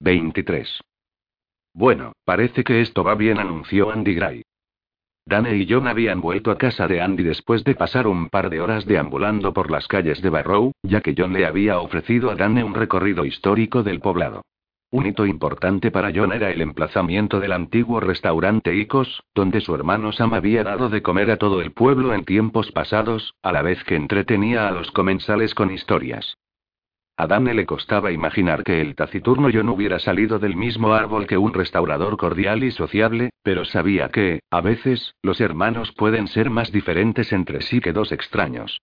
23. Bueno, parece que esto va bien, anunció Andy Gray. Dane y John habían vuelto a casa de Andy después de pasar un par de horas deambulando por las calles de Barrow, ya que John le había ofrecido a Dane un recorrido histórico del poblado. Un hito importante para John era el emplazamiento del antiguo restaurante Icos, donde su hermano Sam había dado de comer a todo el pueblo en tiempos pasados, a la vez que entretenía a los comensales con historias. A le costaba imaginar que el taciturno John hubiera salido del mismo árbol que un restaurador cordial y sociable, pero sabía que, a veces, los hermanos pueden ser más diferentes entre sí que dos extraños.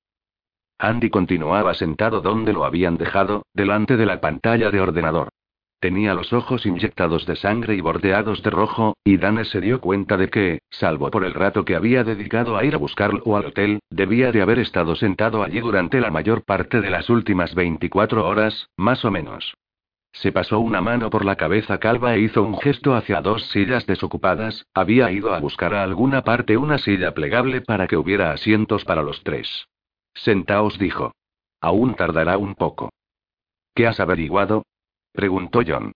Andy continuaba sentado donde lo habían dejado, delante de la pantalla de ordenador. Tenía los ojos inyectados de sangre y bordeados de rojo, y Dane se dio cuenta de que, salvo por el rato que había dedicado a ir a buscarlo al hotel, debía de haber estado sentado allí durante la mayor parte de las últimas 24 horas, más o menos. Se pasó una mano por la cabeza calva e hizo un gesto hacia dos sillas desocupadas, había ido a buscar a alguna parte una silla plegable para que hubiera asientos para los tres. Sentaos, dijo. Aún tardará un poco. ¿Qué has averiguado? Preguntó John.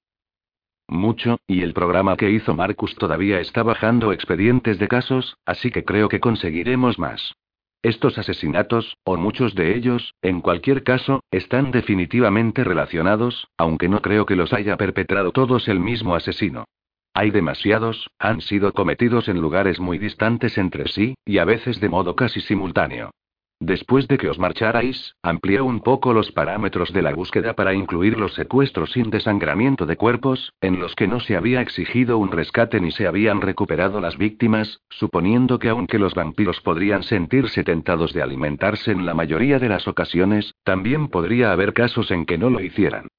Mucho, y el programa que hizo Marcus todavía está bajando expedientes de casos, así que creo que conseguiremos más. Estos asesinatos, o muchos de ellos, en cualquier caso, están definitivamente relacionados, aunque no creo que los haya perpetrado todos el mismo asesino. Hay demasiados, han sido cometidos en lugares muy distantes entre sí, y a veces de modo casi simultáneo. Después de que os marcharais, amplié un poco los parámetros de la búsqueda para incluir los secuestros sin desangramiento de cuerpos, en los que no se había exigido un rescate ni se habían recuperado las víctimas, suponiendo que aunque los vampiros podrían sentirse tentados de alimentarse en la mayoría de las ocasiones, también podría haber casos en que no lo hicieran.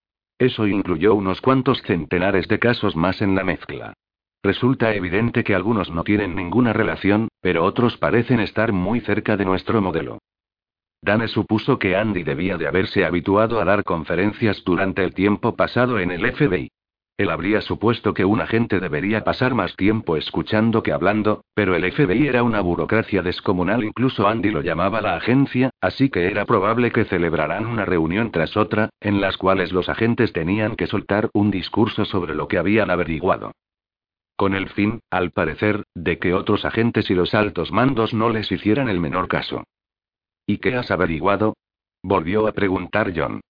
Eso incluyó unos cuantos centenares de casos más en la mezcla. Resulta evidente que algunos no tienen ninguna relación, pero otros parecen estar muy cerca de nuestro modelo. Dane supuso que Andy debía de haberse habituado a dar conferencias durante el tiempo pasado en el FBI. Él habría supuesto que un agente debería pasar más tiempo escuchando que hablando, pero el FBI era una burocracia descomunal, incluso Andy lo llamaba la agencia, así que era probable que celebraran una reunión tras otra, en las cuales los agentes tenían que soltar un discurso sobre lo que habían averiguado. Con el fin, al parecer, de que otros agentes y los altos mandos no les hicieran el menor caso. ¿Y qué has averiguado? Volvió a preguntar John.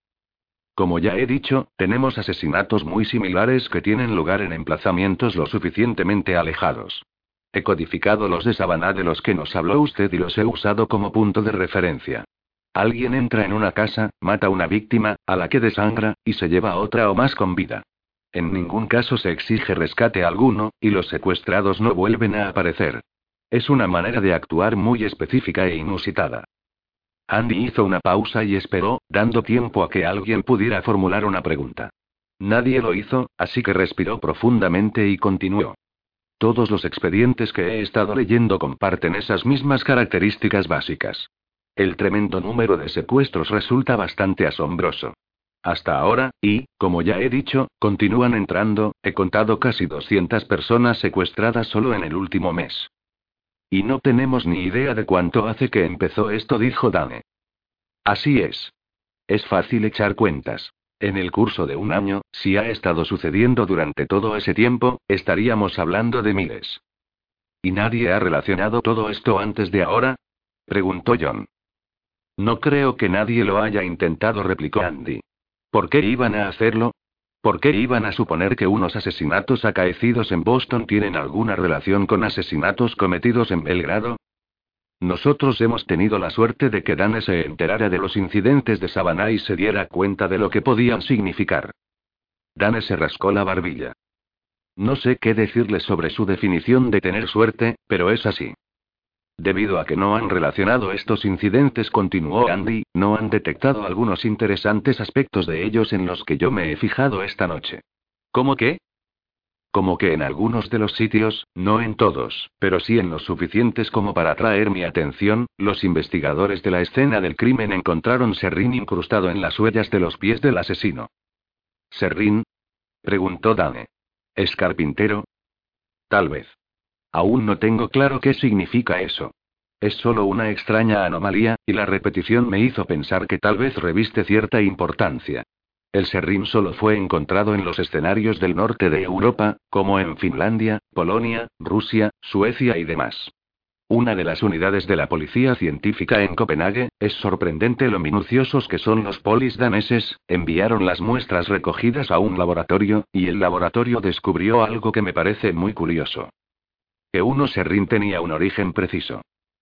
Como ya he dicho, tenemos asesinatos muy similares que tienen lugar en emplazamientos lo suficientemente alejados. He codificado los de Sabana de los que nos habló usted y los he usado como punto de referencia. Alguien entra en una casa, mata a una víctima, a la que desangra, y se lleva a otra o más con vida. En ningún caso se exige rescate alguno, y los secuestrados no vuelven a aparecer. Es una manera de actuar muy específica e inusitada. Andy hizo una pausa y esperó, dando tiempo a que alguien pudiera formular una pregunta. Nadie lo hizo, así que respiró profundamente y continuó. Todos los expedientes que he estado leyendo comparten esas mismas características básicas. El tremendo número de secuestros resulta bastante asombroso. Hasta ahora, y, como ya he dicho, continúan entrando, he contado casi 200 personas secuestradas solo en el último mes. Y no tenemos ni idea de cuánto hace que empezó esto, dijo Dane. Así es. Es fácil echar cuentas. En el curso de un año, si ha estado sucediendo durante todo ese tiempo, estaríamos hablando de miles. ¿Y nadie ha relacionado todo esto antes de ahora? preguntó John. No creo que nadie lo haya intentado, replicó Andy. ¿Por qué iban a hacerlo? ¿Por qué iban a suponer que unos asesinatos acaecidos en Boston tienen alguna relación con asesinatos cometidos en Belgrado? Nosotros hemos tenido la suerte de que Dane se enterara de los incidentes de Savannah y se diera cuenta de lo que podían significar. Dane se rascó la barbilla. No sé qué decirle sobre su definición de tener suerte, pero es así. Debido a que no han relacionado estos incidentes, continuó Andy, no han detectado algunos interesantes aspectos de ellos en los que yo me he fijado esta noche. ¿Cómo qué? Como que en algunos de los sitios, no en todos, pero sí en los suficientes como para atraer mi atención, los investigadores de la escena del crimen encontraron serrín incrustado en las huellas de los pies del asesino. ¿Serrín? preguntó Dane. ¿Es carpintero? Tal vez. Aún no tengo claro qué significa eso. Es solo una extraña anomalía, y la repetición me hizo pensar que tal vez reviste cierta importancia. El serrín solo fue encontrado en los escenarios del norte de Europa, como en Finlandia, Polonia, Rusia, Suecia y demás. Una de las unidades de la policía científica en Copenhague, es sorprendente lo minuciosos que son los polis daneses, enviaron las muestras recogidas a un laboratorio, y el laboratorio descubrió algo que me parece muy curioso. Que uno serrín tenía un origen preciso.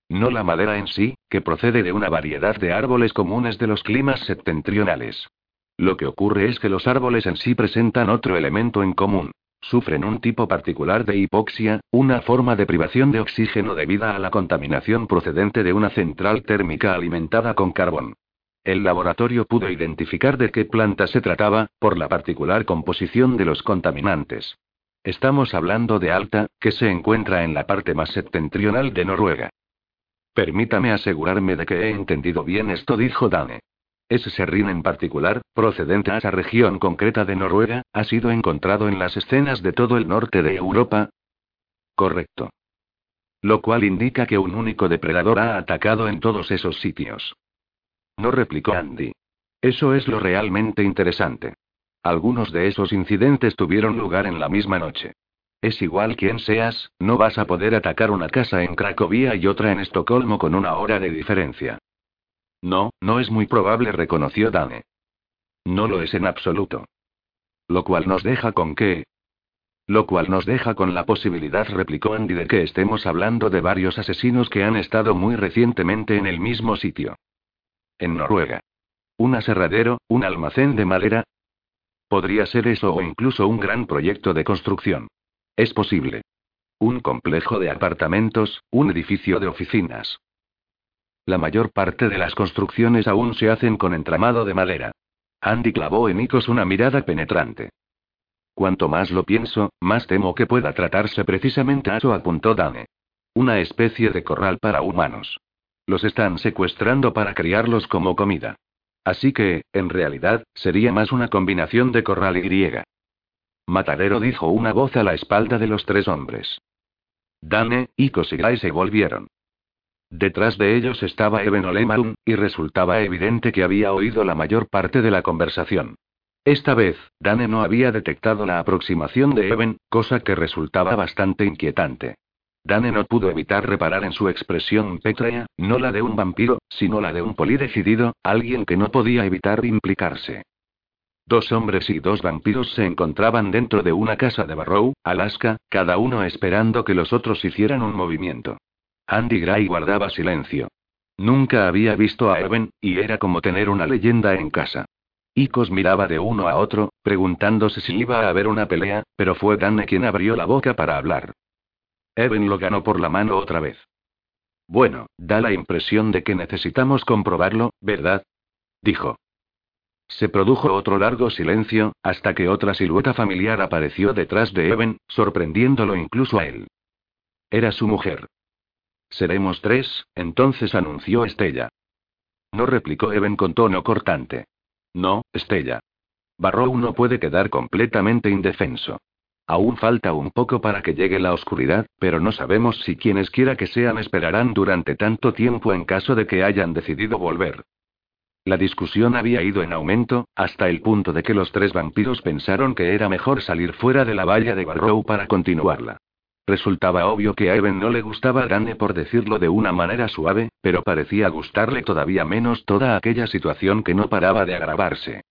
No la madera en sí, que procede de una variedad de árboles comunes de los climas septentrionales. Lo que ocurre es que los árboles en sí presentan otro elemento en común. Sufren un tipo particular de hipoxia, una forma de privación de oxígeno debida a la contaminación procedente de una central térmica alimentada con carbón. El laboratorio pudo identificar de qué planta se trataba, por la particular composición de los contaminantes. Estamos hablando de Alta, que se encuentra en la parte más septentrional de Noruega. Permítame asegurarme de que he entendido bien esto, dijo Dane. Ese serrín en particular, procedente a esa región concreta de Noruega, ha sido encontrado en las escenas de todo el norte de Europa. Correcto. Lo cual indica que un único depredador ha atacado en todos esos sitios. No replicó Andy. Eso es lo realmente interesante. Algunos de esos incidentes tuvieron lugar en la misma noche. Es igual quien seas, no vas a poder atacar una casa en Cracovia y otra en Estocolmo con una hora de diferencia. No, no es muy probable, reconoció Dane. No lo es en absoluto. Lo cual nos deja con qué. Lo cual nos deja con la posibilidad, replicó Andy, de que estemos hablando de varios asesinos que han estado muy recientemente en el mismo sitio. En Noruega. Un aserradero, un almacén de madera. Podría ser eso o incluso un gran proyecto de construcción. Es posible. Un complejo de apartamentos, un edificio de oficinas. La mayor parte de las construcciones aún se hacen con entramado de madera. Andy clavó en Icos una mirada penetrante. Cuanto más lo pienso, más temo que pueda tratarse precisamente a eso, apuntó Dane. Una especie de corral para humanos. Los están secuestrando para criarlos como comida. Así que, en realidad, sería más una combinación de corral y griega. Matadero dijo una voz a la espalda de los tres hombres. Dane, y Gray se volvieron. Detrás de ellos estaba Eben Olemarum, y resultaba evidente que había oído la mayor parte de la conversación. Esta vez, Dane no había detectado la aproximación de Eben, cosa que resultaba bastante inquietante. Dane no pudo evitar reparar en su expresión pétrea, no la de un vampiro, sino la de un poli decidido, alguien que no podía evitar implicarse. Dos hombres y dos vampiros se encontraban dentro de una casa de Barrow, Alaska, cada uno esperando que los otros hicieran un movimiento. Andy Gray guardaba silencio. Nunca había visto a Eben, y era como tener una leyenda en casa. Icos miraba de uno a otro, preguntándose si iba a haber una pelea, pero fue Dane quien abrió la boca para hablar. Eben lo ganó por la mano otra vez. Bueno, da la impresión de que necesitamos comprobarlo, ¿verdad? Dijo. Se produjo otro largo silencio, hasta que otra silueta familiar apareció detrás de Eben, sorprendiéndolo incluso a él. Era su mujer. Seremos tres, entonces anunció Estella. No replicó Eben con tono cortante. No, Estella. Barrow no puede quedar completamente indefenso. Aún falta un poco para que llegue la oscuridad, pero no sabemos si quienes quiera que sean esperarán durante tanto tiempo en caso de que hayan decidido volver. La discusión había ido en aumento, hasta el punto de que los tres vampiros pensaron que era mejor salir fuera de la valla de Barrow para continuarla. Resultaba obvio que a Eben no le gustaba Dane por decirlo de una manera suave, pero parecía gustarle todavía menos toda aquella situación que no paraba de agravarse.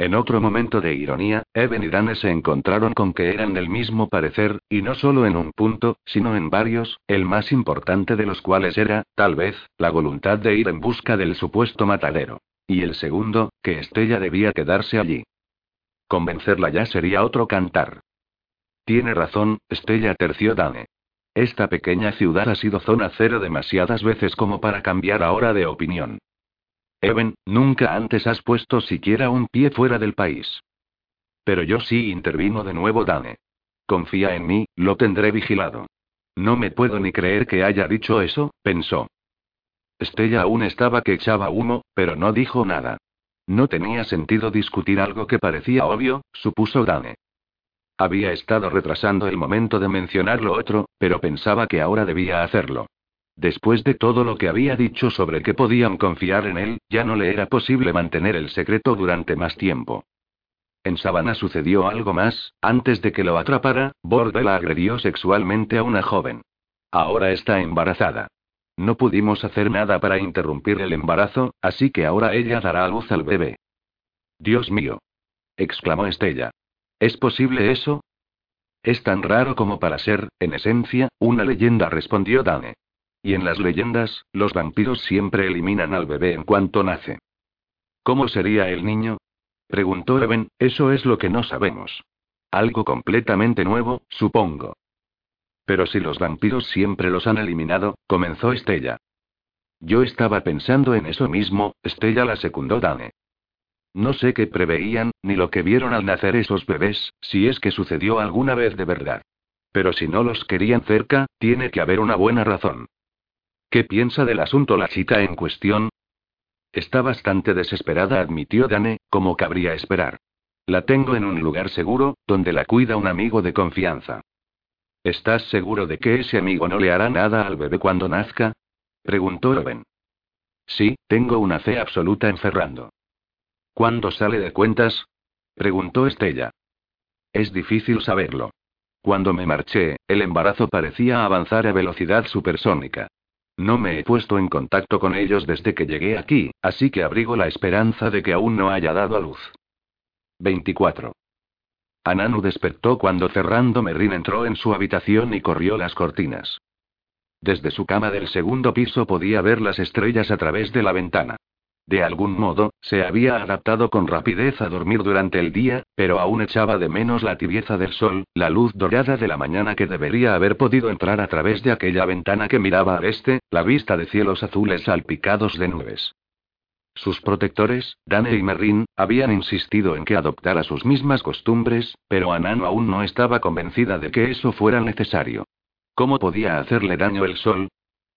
En otro momento de ironía, Eben y Dane se encontraron con que eran del mismo parecer, y no solo en un punto, sino en varios, el más importante de los cuales era, tal vez, la voluntad de ir en busca del supuesto matadero. Y el segundo, que Estella debía quedarse allí. Convencerla ya sería otro cantar. Tiene razón, Estella terció Dane. Esta pequeña ciudad ha sido zona cero demasiadas veces como para cambiar ahora de opinión. Eben, nunca antes has puesto siquiera un pie fuera del país. Pero yo sí intervino de nuevo Dane. Confía en mí, lo tendré vigilado. No me puedo ni creer que haya dicho eso, pensó. Estella aún estaba que echaba humo, pero no dijo nada. No tenía sentido discutir algo que parecía obvio, supuso Dane. Había estado retrasando el momento de mencionar lo otro, pero pensaba que ahora debía hacerlo. Después de todo lo que había dicho sobre que podían confiar en él, ya no le era posible mantener el secreto durante más tiempo. En Sabana sucedió algo más, antes de que lo atrapara, Bordel agredió sexualmente a una joven. Ahora está embarazada. No pudimos hacer nada para interrumpir el embarazo, así que ahora ella dará a luz al bebé. Dios mío. exclamó Estella. ¿Es posible eso? Es tan raro como para ser, en esencia, una leyenda, respondió Dane. Y en las leyendas, los vampiros siempre eliminan al bebé en cuanto nace. ¿Cómo sería el niño? preguntó Eben, eso es lo que no sabemos. Algo completamente nuevo, supongo. Pero si los vampiros siempre los han eliminado, comenzó Estella. Yo estaba pensando en eso mismo, Estella la secundó Dane. No sé qué preveían, ni lo que vieron al nacer esos bebés, si es que sucedió alguna vez de verdad. Pero si no los querían cerca, tiene que haber una buena razón. ¿Qué piensa del asunto la chica en cuestión? Está bastante desesperada, admitió Dane, como cabría esperar. La tengo en un lugar seguro, donde la cuida un amigo de confianza. ¿Estás seguro de que ese amigo no le hará nada al bebé cuando nazca? preguntó Owen. Sí, tengo una fe absoluta en Ferrando. ¿Cuándo sale de cuentas? preguntó Estella. Es difícil saberlo. Cuando me marché, el embarazo parecía avanzar a velocidad supersónica. No me he puesto en contacto con ellos desde que llegué aquí, así que abrigo la esperanza de que aún no haya dado a luz. 24. Ananu despertó cuando Ferrando Merrin entró en su habitación y corrió las cortinas. Desde su cama del segundo piso podía ver las estrellas a través de la ventana. De algún modo, se había adaptado con rapidez a dormir durante el día, pero aún echaba de menos la tibieza del sol, la luz dorada de la mañana que debería haber podido entrar a través de aquella ventana que miraba al este, la vista de cielos azules salpicados de nubes. Sus protectores, Dane y Merrin, habían insistido en que adoptara sus mismas costumbres, pero Anano aún no estaba convencida de que eso fuera necesario. ¿Cómo podía hacerle daño el sol?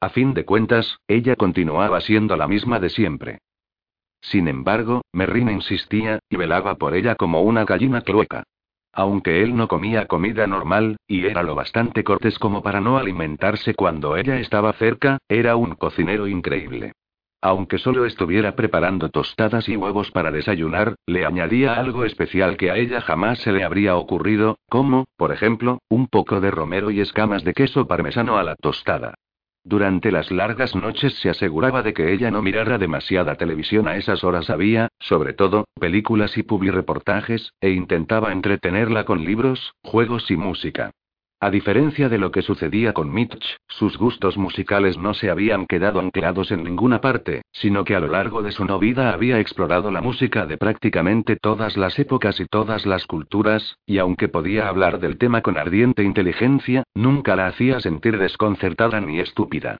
A fin de cuentas, ella continuaba siendo la misma de siempre. Sin embargo, Merrin insistía, y velaba por ella como una gallina clueca. Aunque él no comía comida normal, y era lo bastante cortés como para no alimentarse cuando ella estaba cerca, era un cocinero increíble. Aunque solo estuviera preparando tostadas y huevos para desayunar, le añadía algo especial que a ella jamás se le habría ocurrido, como, por ejemplo, un poco de romero y escamas de queso parmesano a la tostada. Durante las largas noches se aseguraba de que ella no mirara demasiada televisión a esas horas había, sobre todo, películas y publireportajes, e intentaba entretenerla con libros, juegos y música. A diferencia de lo que sucedía con Mitch, sus gustos musicales no se habían quedado anclados en ninguna parte, sino que a lo largo de su no vida había explorado la música de prácticamente todas las épocas y todas las culturas, y aunque podía hablar del tema con ardiente inteligencia, nunca la hacía sentir desconcertada ni estúpida.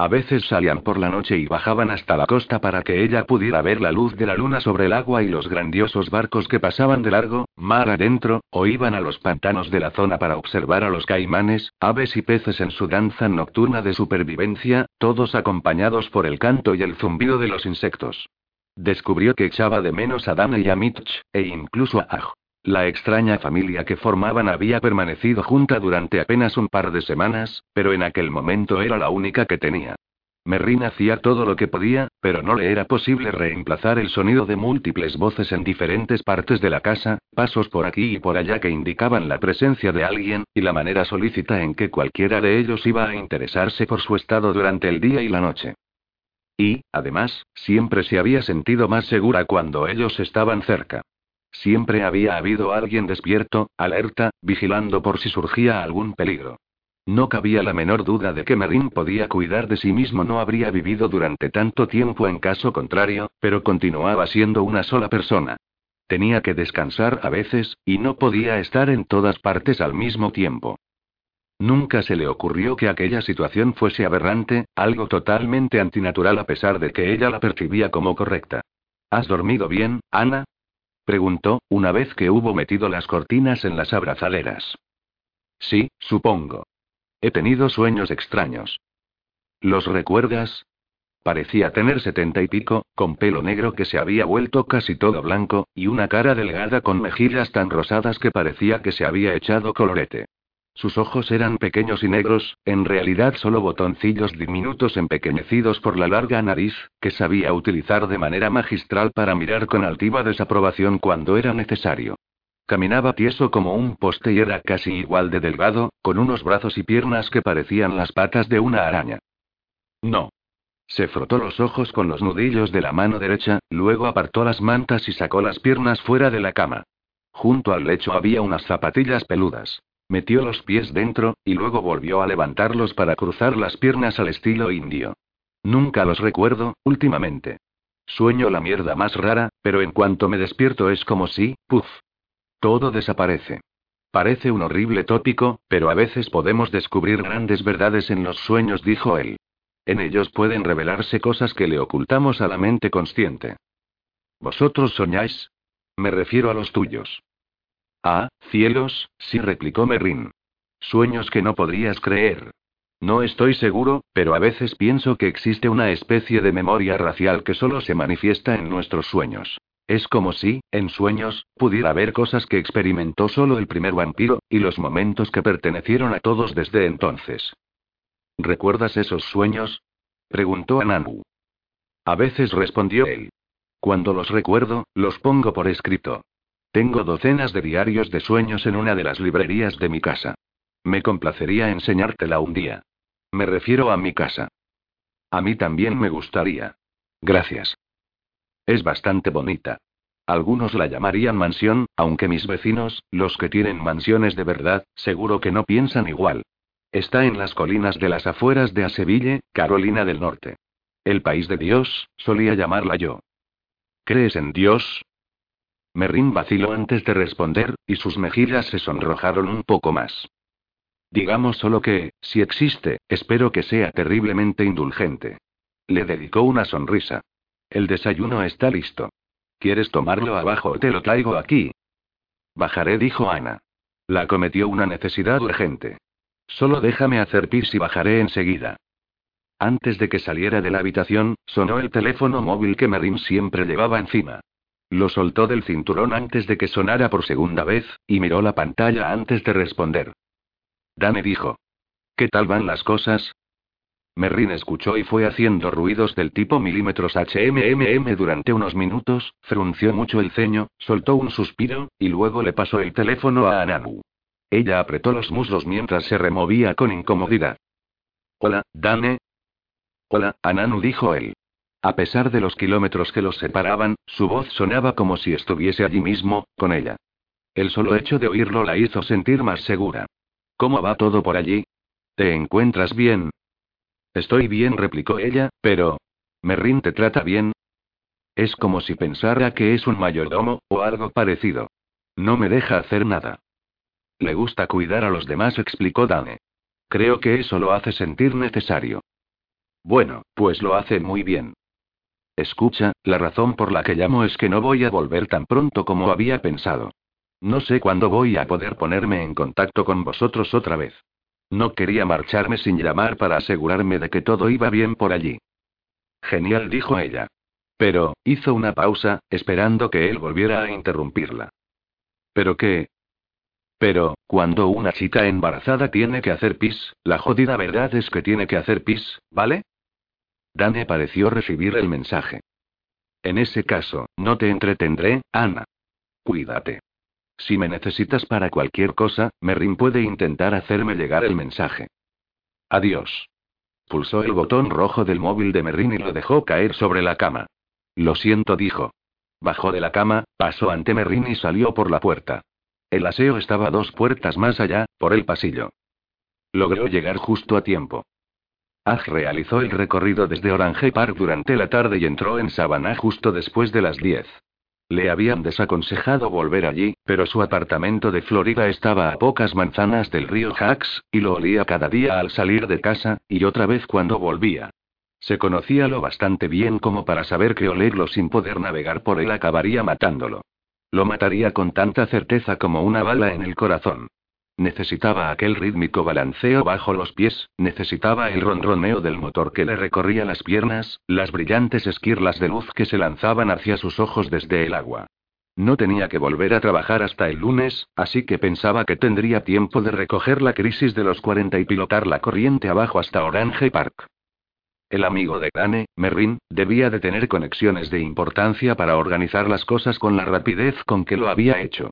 A veces salían por la noche y bajaban hasta la costa para que ella pudiera ver la luz de la luna sobre el agua y los grandiosos barcos que pasaban de largo, mar adentro, o iban a los pantanos de la zona para observar a los caimanes, aves y peces en su danza nocturna de supervivencia, todos acompañados por el canto y el zumbido de los insectos. Descubrió que echaba de menos a Dana y a Mitch, e incluso a Aj. La extraña familia que formaban había permanecido junta durante apenas un par de semanas, pero en aquel momento era la única que tenía. Merrin hacía todo lo que podía, pero no le era posible reemplazar el sonido de múltiples voces en diferentes partes de la casa, pasos por aquí y por allá que indicaban la presencia de alguien, y la manera solícita en que cualquiera de ellos iba a interesarse por su estado durante el día y la noche. Y, además, siempre se había sentido más segura cuando ellos estaban cerca. Siempre había habido alguien despierto, alerta, vigilando por si surgía algún peligro. No cabía la menor duda de que Marín podía cuidar de sí mismo, no habría vivido durante tanto tiempo en caso contrario, pero continuaba siendo una sola persona. Tenía que descansar a veces, y no podía estar en todas partes al mismo tiempo. Nunca se le ocurrió que aquella situación fuese aberrante, algo totalmente antinatural a pesar de que ella la percibía como correcta. ¿Has dormido bien, Ana? Preguntó, una vez que hubo metido las cortinas en las abrazaderas. Sí, supongo. He tenido sueños extraños. ¿Los recuerdas? Parecía tener setenta y pico, con pelo negro que se había vuelto casi todo blanco, y una cara delgada con mejillas tan rosadas que parecía que se había echado colorete. Sus ojos eran pequeños y negros, en realidad solo botoncillos diminutos empequeñecidos por la larga nariz, que sabía utilizar de manera magistral para mirar con altiva desaprobación cuando era necesario. Caminaba tieso como un poste y era casi igual de delgado, con unos brazos y piernas que parecían las patas de una araña. No. Se frotó los ojos con los nudillos de la mano derecha, luego apartó las mantas y sacó las piernas fuera de la cama. Junto al lecho había unas zapatillas peludas. Metió los pies dentro, y luego volvió a levantarlos para cruzar las piernas al estilo indio. Nunca los recuerdo, últimamente. Sueño la mierda más rara, pero en cuanto me despierto es como si, puff. Todo desaparece. Parece un horrible tópico, pero a veces podemos descubrir grandes verdades en los sueños, dijo él. En ellos pueden revelarse cosas que le ocultamos a la mente consciente. ¿Vosotros soñáis? Me refiero a los tuyos. Ah, cielos, sí replicó Merrin. Sueños que no podrías creer. No estoy seguro, pero a veces pienso que existe una especie de memoria racial que solo se manifiesta en nuestros sueños. Es como si, en sueños, pudiera haber cosas que experimentó solo el primer vampiro, y los momentos que pertenecieron a todos desde entonces. ¿Recuerdas esos sueños? preguntó Ananu. A veces respondió él. Cuando los recuerdo, los pongo por escrito. Tengo docenas de diarios de sueños en una de las librerías de mi casa. Me complacería enseñártela un día. Me refiero a mi casa. A mí también me gustaría. Gracias. Es bastante bonita. Algunos la llamarían mansión, aunque mis vecinos, los que tienen mansiones de verdad, seguro que no piensan igual. Está en las colinas de las afueras de Aseville, Carolina del Norte. El país de Dios, solía llamarla yo. ¿Crees en Dios? Merrin vaciló antes de responder, y sus mejillas se sonrojaron un poco más. Digamos solo que, si existe, espero que sea terriblemente indulgente. Le dedicó una sonrisa. El desayuno está listo. ¿Quieres tomarlo abajo o te lo traigo aquí? Bajaré, dijo Ana. La cometió una necesidad urgente. Solo déjame hacer pis y bajaré enseguida. Antes de que saliera de la habitación, sonó el teléfono móvil que Merrin siempre llevaba encima. Lo soltó del cinturón antes de que sonara por segunda vez, y miró la pantalla antes de responder. Dane dijo. ¿Qué tal van las cosas? Merrin escuchó y fue haciendo ruidos del tipo milímetros HMMM durante unos minutos, frunció mucho el ceño, soltó un suspiro, y luego le pasó el teléfono a Anamu. Ella apretó los muslos mientras se removía con incomodidad. Hola, Dane. Hola, Ananu dijo él. A pesar de los kilómetros que los separaban, su voz sonaba como si estuviese allí mismo, con ella. El solo hecho de oírlo la hizo sentir más segura. ¿Cómo va todo por allí? ¿Te encuentras bien? Estoy bien, replicó ella, pero... ¿Merrin te trata bien? Es como si pensara que es un mayordomo, o algo parecido. No me deja hacer nada. Le gusta cuidar a los demás, explicó Dane. Creo que eso lo hace sentir necesario. Bueno, pues lo hace muy bien. Escucha, la razón por la que llamo es que no voy a volver tan pronto como había pensado. No sé cuándo voy a poder ponerme en contacto con vosotros otra vez. No quería marcharme sin llamar para asegurarme de que todo iba bien por allí. Genial, dijo ella. Pero, hizo una pausa, esperando que él volviera a interrumpirla. ¿Pero qué? Pero, cuando una chica embarazada tiene que hacer pis, la jodida verdad es que tiene que hacer pis, ¿vale? Dane pareció recibir el mensaje. En ese caso, no te entretendré, Ana. Cuídate. Si me necesitas para cualquier cosa, Merrin puede intentar hacerme llegar el mensaje. Adiós. Pulsó el botón rojo del móvil de Merrin y lo dejó caer sobre la cama. Lo siento, dijo. Bajó de la cama, pasó ante Merrin y salió por la puerta. El aseo estaba dos puertas más allá, por el pasillo. Logró llegar justo a tiempo. Aj realizó el recorrido desde Orange Park durante la tarde y entró en Savannah justo después de las 10. Le habían desaconsejado volver allí, pero su apartamento de Florida estaba a pocas manzanas del río Hacks, y lo olía cada día al salir de casa, y otra vez cuando volvía. Se conocía lo bastante bien como para saber que olerlo sin poder navegar por él acabaría matándolo. Lo mataría con tanta certeza como una bala en el corazón. Necesitaba aquel rítmico balanceo bajo los pies, necesitaba el ronroneo del motor que le recorría las piernas, las brillantes esquirlas de luz que se lanzaban hacia sus ojos desde el agua. No tenía que volver a trabajar hasta el lunes, así que pensaba que tendría tiempo de recoger la crisis de los 40 y pilotar la corriente abajo hasta Orange Park. El amigo de Dane, Merrin, debía de tener conexiones de importancia para organizar las cosas con la rapidez con que lo había hecho.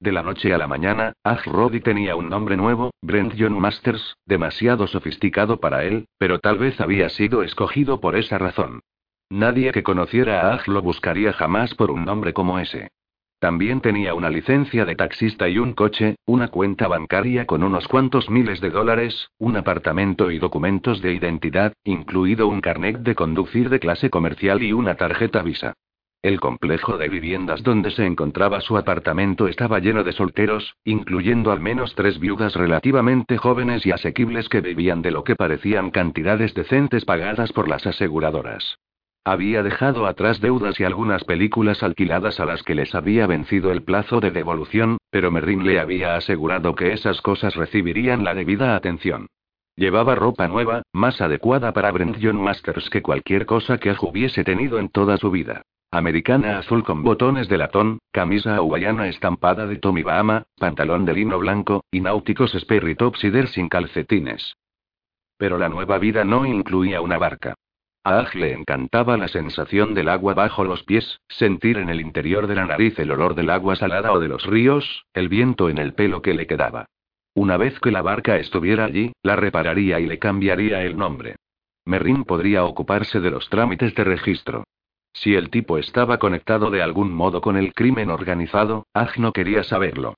De la noche a la mañana, Aj Roddy tenía un nombre nuevo, Brent John Masters, demasiado sofisticado para él, pero tal vez había sido escogido por esa razón. Nadie que conociera a Aj lo buscaría jamás por un nombre como ese. También tenía una licencia de taxista y un coche, una cuenta bancaria con unos cuantos miles de dólares, un apartamento y documentos de identidad, incluido un carnet de conducir de clase comercial y una tarjeta Visa. El complejo de viviendas donde se encontraba su apartamento estaba lleno de solteros, incluyendo al menos tres viudas relativamente jóvenes y asequibles que vivían de lo que parecían cantidades decentes pagadas por las aseguradoras. Había dejado atrás deudas y algunas películas alquiladas a las que les había vencido el plazo de devolución, pero Merrin le había asegurado que esas cosas recibirían la debida atención. Llevaba ropa nueva, más adecuada para Brent John Masters que cualquier cosa que hubiese tenido en toda su vida. Americana azul con botones de latón, camisa hawaiana estampada de Tommy Bahama, pantalón de lino blanco, y náuticos Sperry Topsider sin calcetines. Pero la nueva vida no incluía una barca. A Aj le encantaba la sensación del agua bajo los pies, sentir en el interior de la nariz el olor del agua salada o de los ríos, el viento en el pelo que le quedaba. Una vez que la barca estuviera allí, la repararía y le cambiaría el nombre. Merrin podría ocuparse de los trámites de registro. Si el tipo estaba conectado de algún modo con el crimen organizado, Aj no quería saberlo.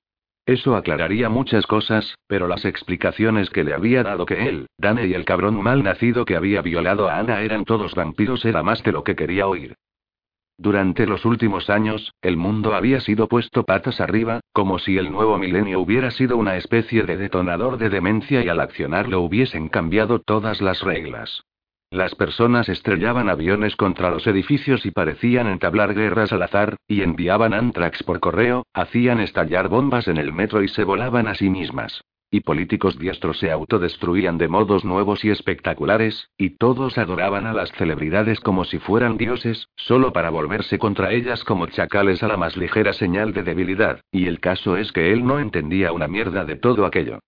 Eso aclararía muchas cosas, pero las explicaciones que le había dado que él, Dane y el cabrón mal nacido que había violado a Ana eran todos vampiros era más de lo que quería oír. Durante los últimos años, el mundo había sido puesto patas arriba, como si el nuevo milenio hubiera sido una especie de detonador de demencia y al accionarlo hubiesen cambiado todas las reglas. Las personas estrellaban aviones contra los edificios y parecían entablar guerras al azar, y enviaban antrax por correo, hacían estallar bombas en el metro y se volaban a sí mismas. Y políticos diestros se autodestruían de modos nuevos y espectaculares, y todos adoraban a las celebridades como si fueran dioses, solo para volverse contra ellas como chacales a la más ligera señal de debilidad, y el caso es que él no entendía una mierda de todo aquello.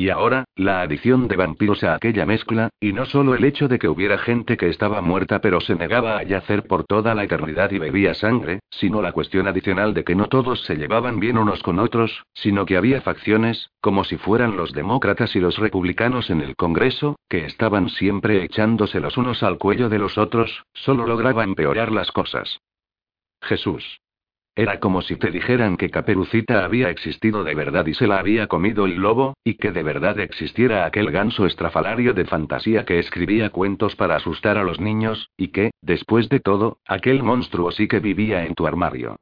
Y ahora, la adición de vampiros a aquella mezcla, y no solo el hecho de que hubiera gente que estaba muerta pero se negaba a yacer por toda la eternidad y bebía sangre, sino la cuestión adicional de que no todos se llevaban bien unos con otros, sino que había facciones, como si fueran los demócratas y los republicanos en el Congreso, que estaban siempre echándose los unos al cuello de los otros, solo lograba empeorar las cosas. Jesús. Era como si te dijeran que Caperucita había existido de verdad y se la había comido el lobo, y que de verdad existiera aquel ganso estrafalario de fantasía que escribía cuentos para asustar a los niños, y que, después de todo, aquel monstruo sí que vivía en tu armario.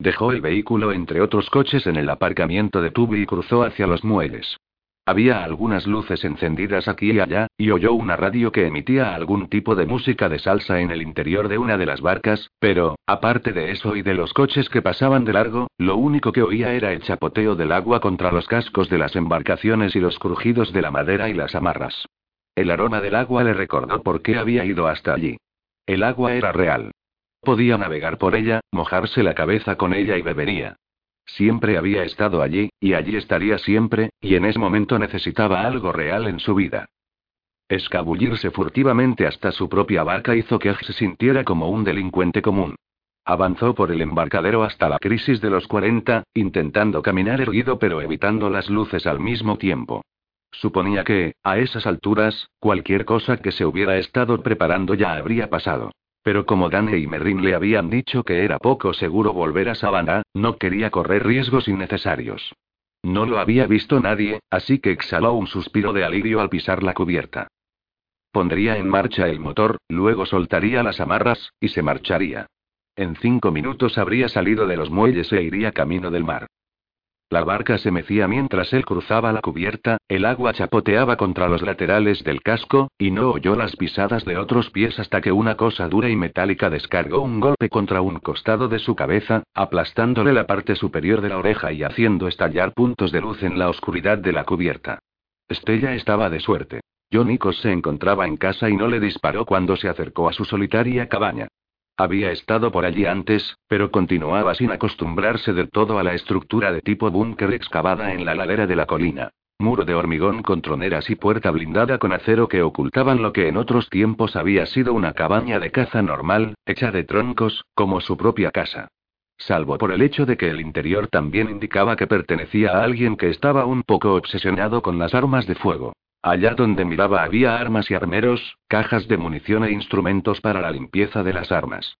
Dejó el vehículo entre otros coches en el aparcamiento de Tubi y cruzó hacia los muelles. Había algunas luces encendidas aquí y allá, y oyó una radio que emitía algún tipo de música de salsa en el interior de una de las barcas, pero, aparte de eso y de los coches que pasaban de largo, lo único que oía era el chapoteo del agua contra los cascos de las embarcaciones y los crujidos de la madera y las amarras. El aroma del agua le recordó por qué había ido hasta allí. El agua era real. Podía navegar por ella, mojarse la cabeza con ella y bebería. Siempre había estado allí, y allí estaría siempre, y en ese momento necesitaba algo real en su vida. Escabullirse furtivamente hasta su propia barca hizo que se sintiera como un delincuente común. Avanzó por el embarcadero hasta la crisis de los 40, intentando caminar erguido pero evitando las luces al mismo tiempo. Suponía que, a esas alturas, cualquier cosa que se hubiera estado preparando ya habría pasado. Pero como Dane y Merrin le habían dicho que era poco seguro volver a Savannah, no quería correr riesgos innecesarios. No lo había visto nadie, así que exhaló un suspiro de alivio al pisar la cubierta. Pondría en marcha el motor, luego soltaría las amarras, y se marcharía. En cinco minutos habría salido de los muelles e iría camino del mar. La barca se mecía mientras él cruzaba la cubierta, el agua chapoteaba contra los laterales del casco, y no oyó las pisadas de otros pies hasta que una cosa dura y metálica descargó un golpe contra un costado de su cabeza, aplastándole la parte superior de la oreja y haciendo estallar puntos de luz en la oscuridad de la cubierta. Estella estaba de suerte. John se encontraba en casa y no le disparó cuando se acercó a su solitaria cabaña. Había estado por allí antes, pero continuaba sin acostumbrarse del todo a la estructura de tipo búnker excavada en la ladera de la colina. Muro de hormigón con troneras y puerta blindada con acero que ocultaban lo que en otros tiempos había sido una cabaña de caza normal, hecha de troncos, como su propia casa. Salvo por el hecho de que el interior también indicaba que pertenecía a alguien que estaba un poco obsesionado con las armas de fuego. Allá donde miraba había armas y armeros, cajas de munición e instrumentos para la limpieza de las armas.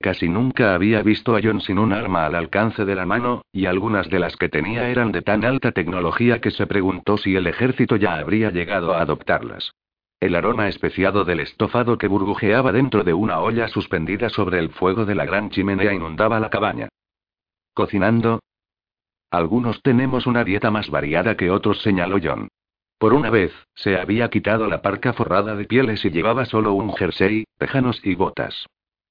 Casi nunca había visto a John sin un arma al alcance de la mano, y algunas de las que tenía eran de tan alta tecnología que se preguntó si el ejército ya habría llegado a adoptarlas. El aroma especiado del estofado que burbujeaba dentro de una olla suspendida sobre el fuego de la gran chimenea inundaba la cabaña. ¿Cocinando? Algunos tenemos una dieta más variada que otros, señaló John. Por una vez, se había quitado la parca forrada de pieles y llevaba solo un jersey, tejanos y botas.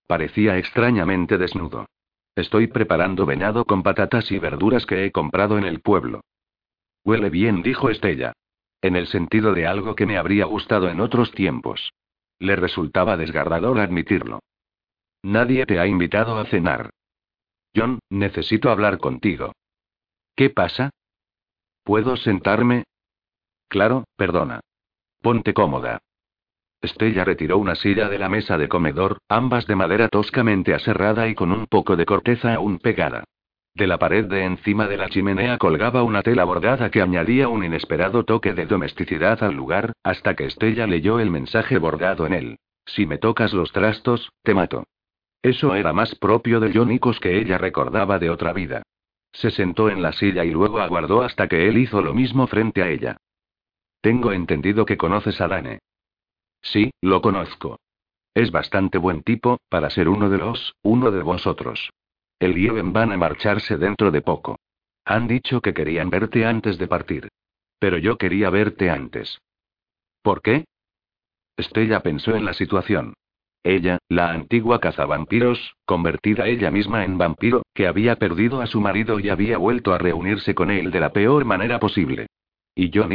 Parecía extrañamente desnudo. Estoy preparando venado con patatas y verduras que he comprado en el pueblo. Huele bien, dijo Estella. En el sentido de algo que me habría gustado en otros tiempos. Le resultaba desgarrador admitirlo. Nadie te ha invitado a cenar. John, necesito hablar contigo. ¿Qué pasa? ¿Puedo sentarme? Claro, perdona. Ponte cómoda. Estella retiró una silla de la mesa de comedor, ambas de madera toscamente aserrada y con un poco de corteza aún pegada. De la pared de encima de la chimenea colgaba una tela bordada que añadía un inesperado toque de domesticidad al lugar, hasta que Estella leyó el mensaje bordado en él. Si me tocas los trastos, te mato. Eso era más propio de Jonicos que ella recordaba de otra vida. Se sentó en la silla y luego aguardó hasta que él hizo lo mismo frente a ella. Tengo entendido que conoces a Dane. Sí, lo conozco. Es bastante buen tipo, para ser uno de los, uno de vosotros. El y van a marcharse dentro de poco. Han dicho que querían verte antes de partir. Pero yo quería verte antes. ¿Por qué? Estella pensó en la situación. Ella, la antigua cazavampiros, convertida ella misma en vampiro, que había perdido a su marido y había vuelto a reunirse con él de la peor manera posible. Y yo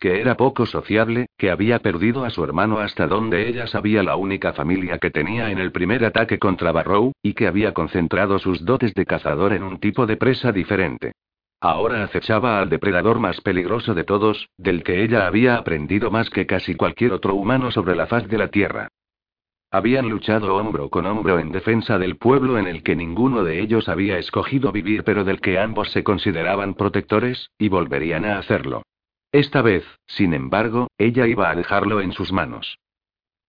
que era poco sociable, que había perdido a su hermano hasta donde ella sabía la única familia que tenía en el primer ataque contra Barrow, y que había concentrado sus dotes de cazador en un tipo de presa diferente. Ahora acechaba al depredador más peligroso de todos, del que ella había aprendido más que casi cualquier otro humano sobre la faz de la Tierra. Habían luchado hombro con hombro en defensa del pueblo en el que ninguno de ellos había escogido vivir pero del que ambos se consideraban protectores, y volverían a hacerlo. Esta vez, sin embargo, ella iba a dejarlo en sus manos.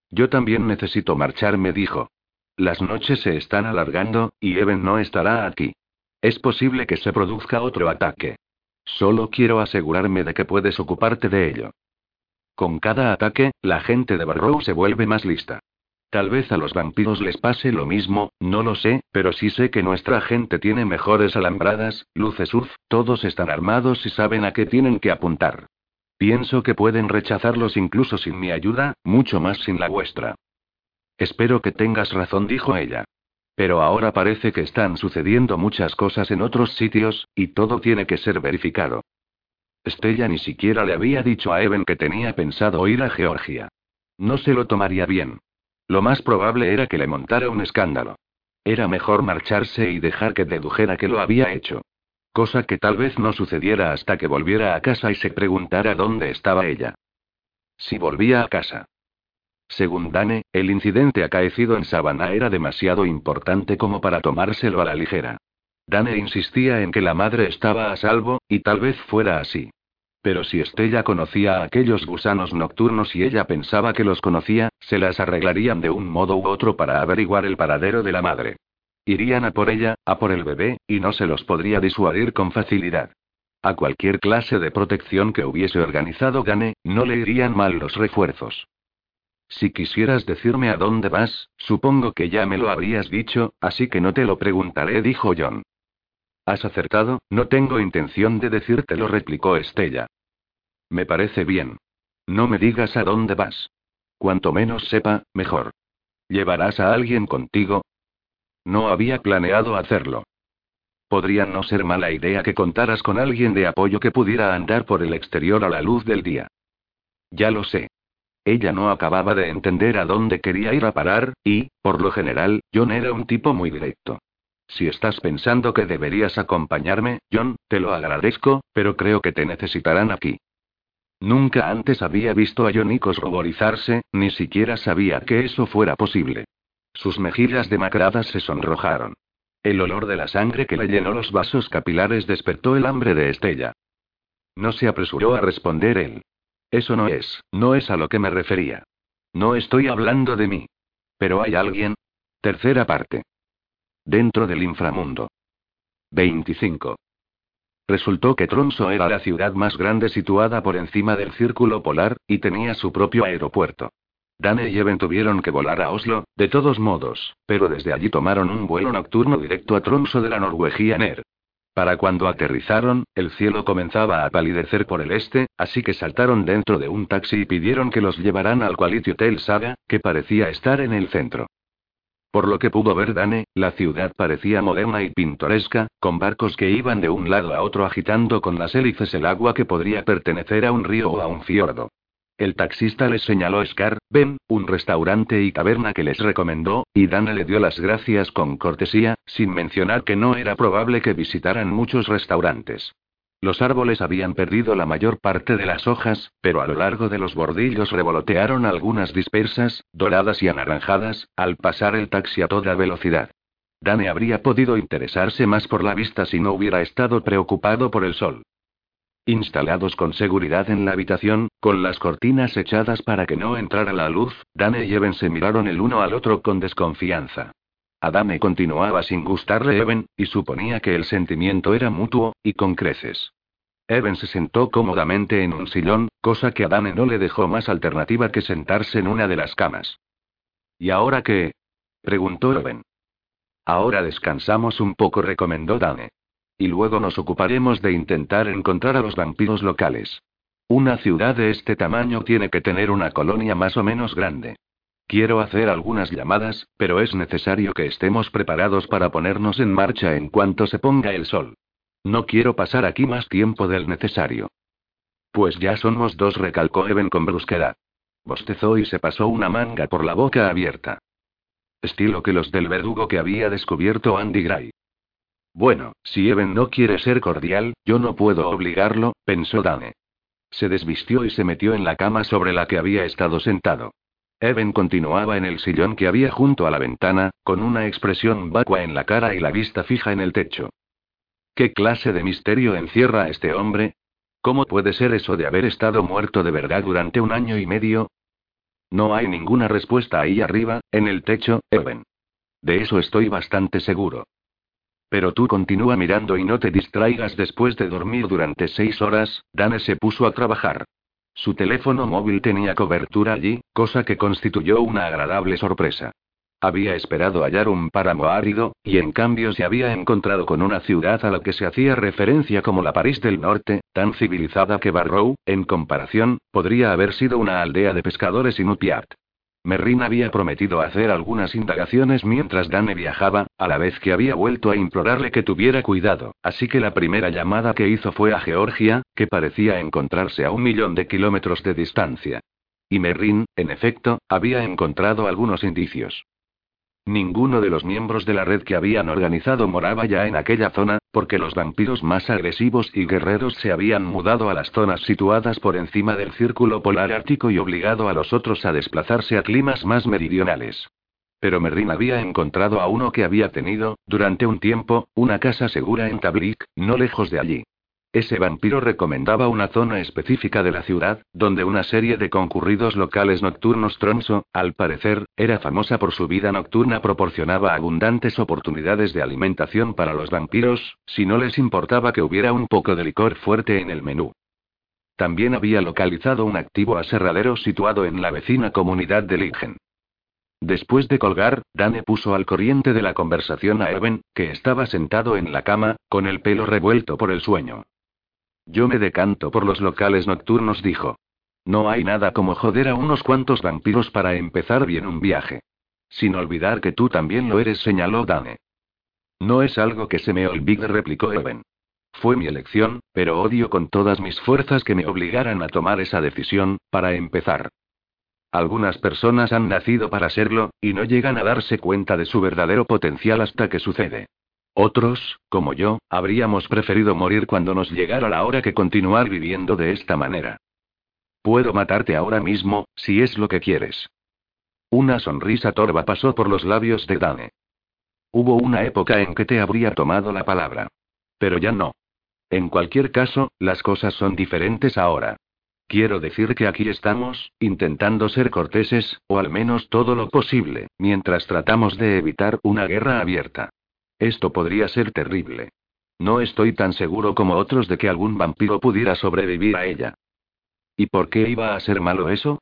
Yo también necesito marcharme, dijo. Las noches se están alargando, y Even no estará aquí. Es posible que se produzca otro ataque. Solo quiero asegurarme de que puedes ocuparte de ello. Con cada ataque, la gente de Barrow se vuelve más lista. Tal vez a los vampiros les pase lo mismo, no lo sé, pero sí sé que nuestra gente tiene mejores alambradas, luces UF, todos están armados y saben a qué tienen que apuntar. Pienso que pueden rechazarlos incluso sin mi ayuda, mucho más sin la vuestra. Espero que tengas razón, dijo ella. Pero ahora parece que están sucediendo muchas cosas en otros sitios, y todo tiene que ser verificado. Estella ni siquiera le había dicho a Evan que tenía pensado ir a Georgia. No se lo tomaría bien. Lo más probable era que le montara un escándalo. Era mejor marcharse y dejar que dedujera que lo había hecho. Cosa que tal vez no sucediera hasta que volviera a casa y se preguntara dónde estaba ella. Si volvía a casa. Según Dane, el incidente acaecido en Savannah era demasiado importante como para tomárselo a la ligera. Dane insistía en que la madre estaba a salvo, y tal vez fuera así. Pero si Estella conocía a aquellos gusanos nocturnos y ella pensaba que los conocía, se las arreglarían de un modo u otro para averiguar el paradero de la madre. Irían a por ella, a por el bebé, y no se los podría disuadir con facilidad. A cualquier clase de protección que hubiese organizado Gane, no le irían mal los refuerzos. Si quisieras decirme a dónde vas, supongo que ya me lo habrías dicho, así que no te lo preguntaré, dijo John. Has acertado, no tengo intención de decírtelo, replicó Estella. Me parece bien. No me digas a dónde vas. Cuanto menos sepa, mejor. ¿Llevarás a alguien contigo? No había planeado hacerlo. Podría no ser mala idea que contaras con alguien de apoyo que pudiera andar por el exterior a la luz del día. Ya lo sé. Ella no acababa de entender a dónde quería ir a parar, y, por lo general, John era un tipo muy directo. Si estás pensando que deberías acompañarme, John, te lo agradezco, pero creo que te necesitarán aquí. Nunca antes había visto a Jonicos ruborizarse, ni siquiera sabía que eso fuera posible. Sus mejillas demacradas se sonrojaron. El olor de la sangre que le llenó los vasos capilares despertó el hambre de Estella. No se apresuró a responder él. Eso no es, no es a lo que me refería. No estoy hablando de mí. Pero hay alguien. Tercera parte. Dentro del inframundo. 25. Resultó que Tronso era la ciudad más grande situada por encima del círculo polar, y tenía su propio aeropuerto. Dane y Even tuvieron que volar a Oslo, de todos modos, pero desde allí tomaron un vuelo nocturno directo a Tromso de la Norwegian Air. Para cuando aterrizaron, el cielo comenzaba a palidecer por el este, así que saltaron dentro de un taxi y pidieron que los llevaran al Quality Hotel Saga, que parecía estar en el centro. Por lo que pudo ver Dane, la ciudad parecía moderna y pintoresca, con barcos que iban de un lado a otro agitando con las hélices el agua que podría pertenecer a un río o a un fiordo. El taxista les señaló Scar, Ben, un restaurante y taberna que les recomendó, y Dane le dio las gracias con cortesía, sin mencionar que no era probable que visitaran muchos restaurantes. Los árboles habían perdido la mayor parte de las hojas, pero a lo largo de los bordillos revolotearon algunas dispersas, doradas y anaranjadas, al pasar el taxi a toda velocidad. Dane habría podido interesarse más por la vista si no hubiera estado preocupado por el sol. Instalados con seguridad en la habitación, con las cortinas echadas para que no entrara la luz, Dane y Even se miraron el uno al otro con desconfianza. Adame continuaba sin gustarle Even, y suponía que el sentimiento era mutuo, y con creces. Even se sentó cómodamente en un sillón, cosa que a Dane no le dejó más alternativa que sentarse en una de las camas. ¿Y ahora qué? preguntó Even. Ahora descansamos un poco, recomendó Dane. Y luego nos ocuparemos de intentar encontrar a los vampiros locales. Una ciudad de este tamaño tiene que tener una colonia más o menos grande. Quiero hacer algunas llamadas, pero es necesario que estemos preparados para ponernos en marcha en cuanto se ponga el sol. No quiero pasar aquí más tiempo del necesario. Pues ya somos dos, recalcó Even con brusquedad. Bostezó y se pasó una manga por la boca abierta. Estilo que los del verdugo que había descubierto Andy Gray. Bueno, si Even no quiere ser cordial, yo no puedo obligarlo, pensó Dane. Se desvistió y se metió en la cama sobre la que había estado sentado. Even continuaba en el sillón que había junto a la ventana, con una expresión vacua en la cara y la vista fija en el techo. ¿Qué clase de misterio encierra este hombre? ¿Cómo puede ser eso de haber estado muerto de verdad durante un año y medio? No hay ninguna respuesta ahí arriba, en el techo, Even. De eso estoy bastante seguro. Pero tú continúa mirando y no te distraigas después de dormir durante seis horas, Dane se puso a trabajar. Su teléfono móvil tenía cobertura allí, cosa que constituyó una agradable sorpresa. Había esperado hallar un páramo árido, y en cambio se había encontrado con una ciudad a la que se hacía referencia como la París del Norte, tan civilizada que Barrow, en comparación, podría haber sido una aldea de pescadores inupiat. Merrin había prometido hacer algunas indagaciones mientras Dane viajaba, a la vez que había vuelto a implorarle que tuviera cuidado, así que la primera llamada que hizo fue a Georgia, que parecía encontrarse a un millón de kilómetros de distancia. Y Merrin, en efecto, había encontrado algunos indicios. Ninguno de los miembros de la red que habían organizado moraba ya en aquella zona, porque los vampiros más agresivos y guerreros se habían mudado a las zonas situadas por encima del círculo polar ártico y obligado a los otros a desplazarse a climas más meridionales. Pero Merrin había encontrado a uno que había tenido, durante un tiempo, una casa segura en Tablik, no lejos de allí. Ese vampiro recomendaba una zona específica de la ciudad, donde una serie de concurridos locales nocturnos Tronso, al parecer, era famosa por su vida nocturna, proporcionaba abundantes oportunidades de alimentación para los vampiros, si no les importaba que hubiera un poco de licor fuerte en el menú. También había localizado un activo aserradero situado en la vecina comunidad de Ligen. Después de colgar, Dane puso al corriente de la conversación a Eben, que estaba sentado en la cama, con el pelo revuelto por el sueño. Yo me decanto por los locales nocturnos, dijo. No hay nada como joder a unos cuantos vampiros para empezar bien un viaje. Sin olvidar que tú también lo eres, señaló Dane. No es algo que se me olvide, replicó Eben. Fue mi elección, pero odio con todas mis fuerzas que me obligaran a tomar esa decisión, para empezar. Algunas personas han nacido para serlo, y no llegan a darse cuenta de su verdadero potencial hasta que sucede. Otros, como yo, habríamos preferido morir cuando nos llegara la hora que continuar viviendo de esta manera. Puedo matarte ahora mismo, si es lo que quieres. Una sonrisa torva pasó por los labios de Dane. Hubo una época en que te habría tomado la palabra. Pero ya no. En cualquier caso, las cosas son diferentes ahora. Quiero decir que aquí estamos, intentando ser corteses, o al menos todo lo posible, mientras tratamos de evitar una guerra abierta. Esto podría ser terrible. No estoy tan seguro como otros de que algún vampiro pudiera sobrevivir a ella. ¿Y por qué iba a ser malo eso?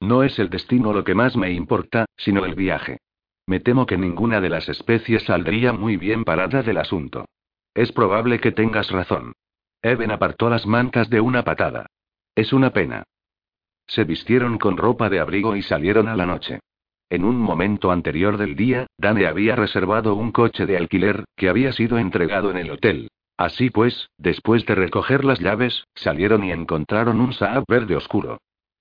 No es el destino lo que más me importa, sino el viaje. Me temo que ninguna de las especies saldría muy bien parada del asunto. Es probable que tengas razón. Eben apartó las mantas de una patada. Es una pena. Se vistieron con ropa de abrigo y salieron a la noche. En un momento anterior del día, Dane había reservado un coche de alquiler, que había sido entregado en el hotel. Así pues, después de recoger las llaves, salieron y encontraron un Saab verde oscuro.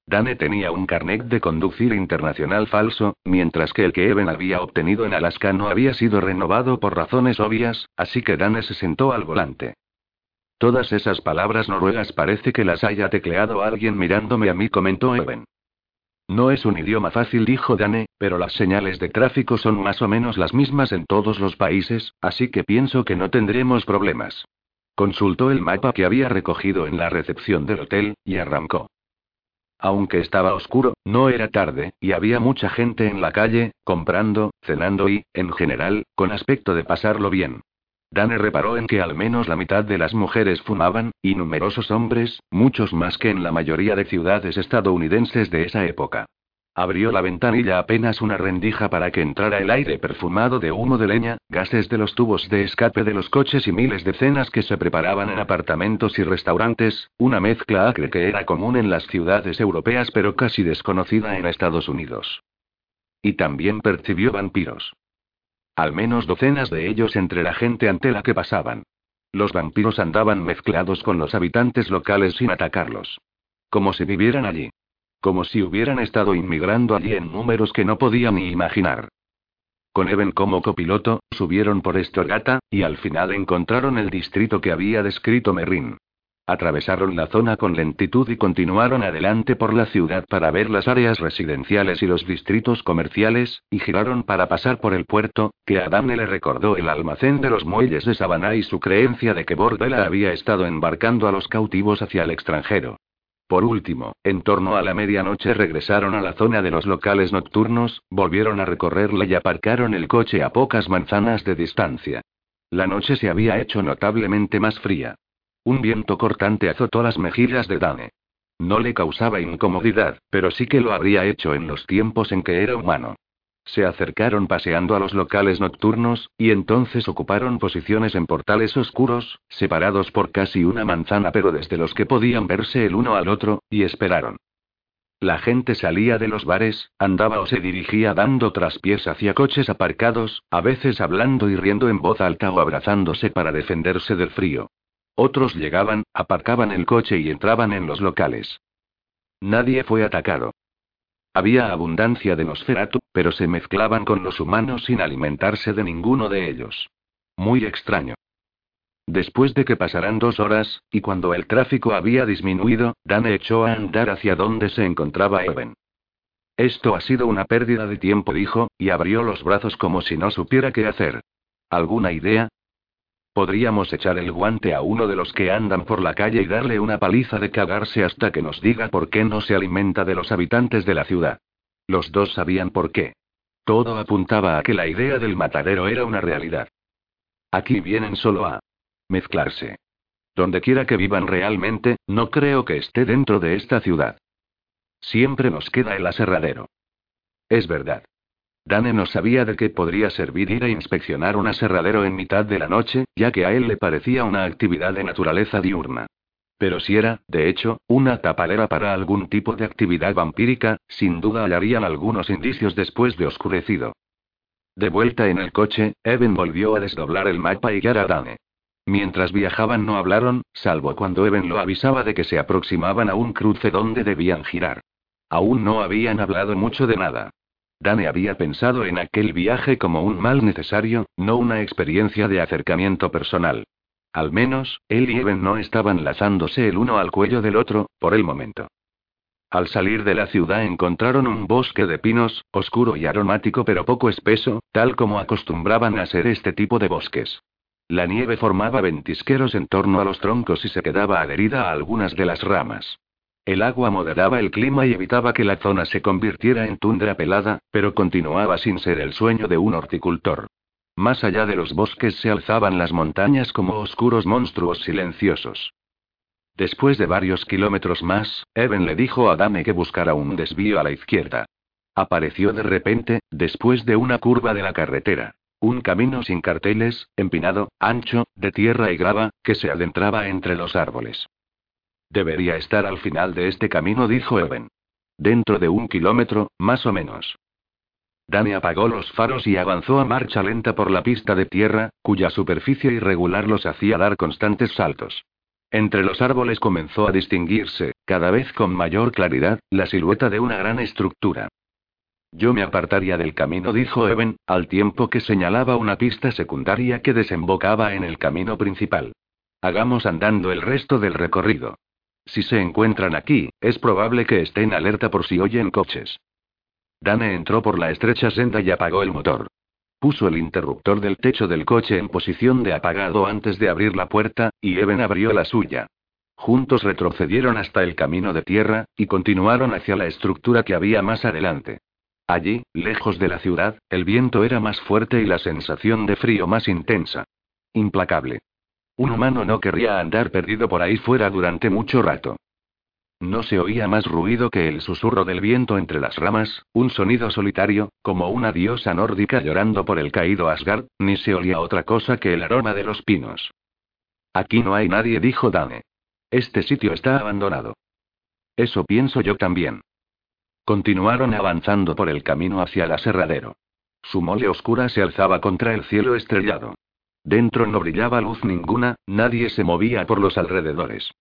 Dane tenía un carnet de conducir internacional falso, mientras que el que Eben había obtenido en Alaska no había sido renovado por razones obvias, así que Dane se sentó al volante. Todas esas palabras noruegas parece que las haya tecleado alguien mirándome a mí, comentó Eben. No es un idioma fácil, dijo Dane, pero las señales de tráfico son más o menos las mismas en todos los países, así que pienso que no tendremos problemas. Consultó el mapa que había recogido en la recepción del hotel, y arrancó. Aunque estaba oscuro, no era tarde, y había mucha gente en la calle, comprando, cenando y, en general, con aspecto de pasarlo bien. Dane reparó en que al menos la mitad de las mujeres fumaban, y numerosos hombres, muchos más que en la mayoría de ciudades estadounidenses de esa época. Abrió la ventanilla apenas una rendija para que entrara el aire perfumado de humo de leña, gases de los tubos de escape de los coches y miles de cenas que se preparaban en apartamentos y restaurantes, una mezcla acre que era común en las ciudades europeas pero casi desconocida en Estados Unidos. Y también percibió vampiros. Al menos docenas de ellos entre la gente ante la que pasaban. Los vampiros andaban mezclados con los habitantes locales sin atacarlos. Como si vivieran allí. Como si hubieran estado inmigrando allí en números que no podía ni imaginar. Con Eben como copiloto, subieron por Estorgata, y al final encontraron el distrito que había descrito Merrin. Atravesaron la zona con lentitud y continuaron adelante por la ciudad para ver las áreas residenciales y los distritos comerciales, y giraron para pasar por el puerto, que a Dane le recordó el almacén de los muelles de Savannah y su creencia de que Bordela había estado embarcando a los cautivos hacia el extranjero. Por último, en torno a la medianoche regresaron a la zona de los locales nocturnos, volvieron a recorrerla y aparcaron el coche a pocas manzanas de distancia. La noche se había hecho notablemente más fría. Un viento cortante azotó las mejillas de Dane. No le causaba incomodidad, pero sí que lo habría hecho en los tiempos en que era humano. Se acercaron paseando a los locales nocturnos, y entonces ocuparon posiciones en portales oscuros, separados por casi una manzana pero desde los que podían verse el uno al otro, y esperaron. La gente salía de los bares, andaba o se dirigía dando traspiés hacia coches aparcados, a veces hablando y riendo en voz alta o abrazándose para defenderse del frío. Otros llegaban, aparcaban el coche y entraban en los locales. Nadie fue atacado. Había abundancia de Nosferatu, pero se mezclaban con los humanos sin alimentarse de ninguno de ellos. Muy extraño. Después de que pasaran dos horas, y cuando el tráfico había disminuido, Dan echó a andar hacia donde se encontraba Eben. Esto ha sido una pérdida de tiempo, dijo, y abrió los brazos como si no supiera qué hacer. ¿Alguna idea? Podríamos echar el guante a uno de los que andan por la calle y darle una paliza de cagarse hasta que nos diga por qué no se alimenta de los habitantes de la ciudad. Los dos sabían por qué. Todo apuntaba a que la idea del matadero era una realidad. Aquí vienen solo a mezclarse. Donde quiera que vivan realmente, no creo que esté dentro de esta ciudad. Siempre nos queda el aserradero. Es verdad. Dane no sabía de qué podría servir ir a inspeccionar un aserradero en mitad de la noche, ya que a él le parecía una actividad de naturaleza diurna. Pero si era, de hecho, una tapadera para algún tipo de actividad vampírica, sin duda hallarían algunos indicios después de oscurecido. De vuelta en el coche, Evan volvió a desdoblar el mapa y guiar a Dane. Mientras viajaban no hablaron, salvo cuando Evan lo avisaba de que se aproximaban a un cruce donde debían girar. Aún no habían hablado mucho de nada. Dane había pensado en aquel viaje como un mal necesario, no una experiencia de acercamiento personal. Al menos, él y Evan no estaban lazándose el uno al cuello del otro, por el momento. Al salir de la ciudad encontraron un bosque de pinos, oscuro y aromático pero poco espeso, tal como acostumbraban a ser este tipo de bosques. La nieve formaba ventisqueros en torno a los troncos y se quedaba adherida a algunas de las ramas. El agua moderaba el clima y evitaba que la zona se convirtiera en tundra pelada, pero continuaba sin ser el sueño de un horticultor. Más allá de los bosques se alzaban las montañas como oscuros monstruos silenciosos. Después de varios kilómetros más, Evan le dijo a Dame que buscara un desvío a la izquierda. Apareció de repente, después de una curva de la carretera. Un camino sin carteles, empinado, ancho, de tierra y grava, que se adentraba entre los árboles. Debería estar al final de este camino, dijo Evan. Dentro de un kilómetro, más o menos. Dani apagó los faros y avanzó a marcha lenta por la pista de tierra, cuya superficie irregular los hacía dar constantes saltos. Entre los árboles comenzó a distinguirse, cada vez con mayor claridad, la silueta de una gran estructura. Yo me apartaría del camino, dijo Evan, al tiempo que señalaba una pista secundaria que desembocaba en el camino principal. Hagamos andando el resto del recorrido. Si se encuentran aquí, es probable que estén alerta por si oyen coches. Dane entró por la estrecha senda y apagó el motor. Puso el interruptor del techo del coche en posición de apagado antes de abrir la puerta, y Evan abrió la suya. Juntos retrocedieron hasta el camino de tierra, y continuaron hacia la estructura que había más adelante. Allí, lejos de la ciudad, el viento era más fuerte y la sensación de frío más intensa. Implacable. Un humano no querría andar perdido por ahí fuera durante mucho rato. No se oía más ruido que el susurro del viento entre las ramas, un sonido solitario, como una diosa nórdica llorando por el caído Asgard, ni se olía otra cosa que el aroma de los pinos. Aquí no hay nadie, dijo Dane. Este sitio está abandonado. Eso pienso yo también. Continuaron avanzando por el camino hacia el aserradero. Su mole oscura se alzaba contra el cielo estrellado. Dentro no brillaba luz ninguna, nadie se movía por los alrededores.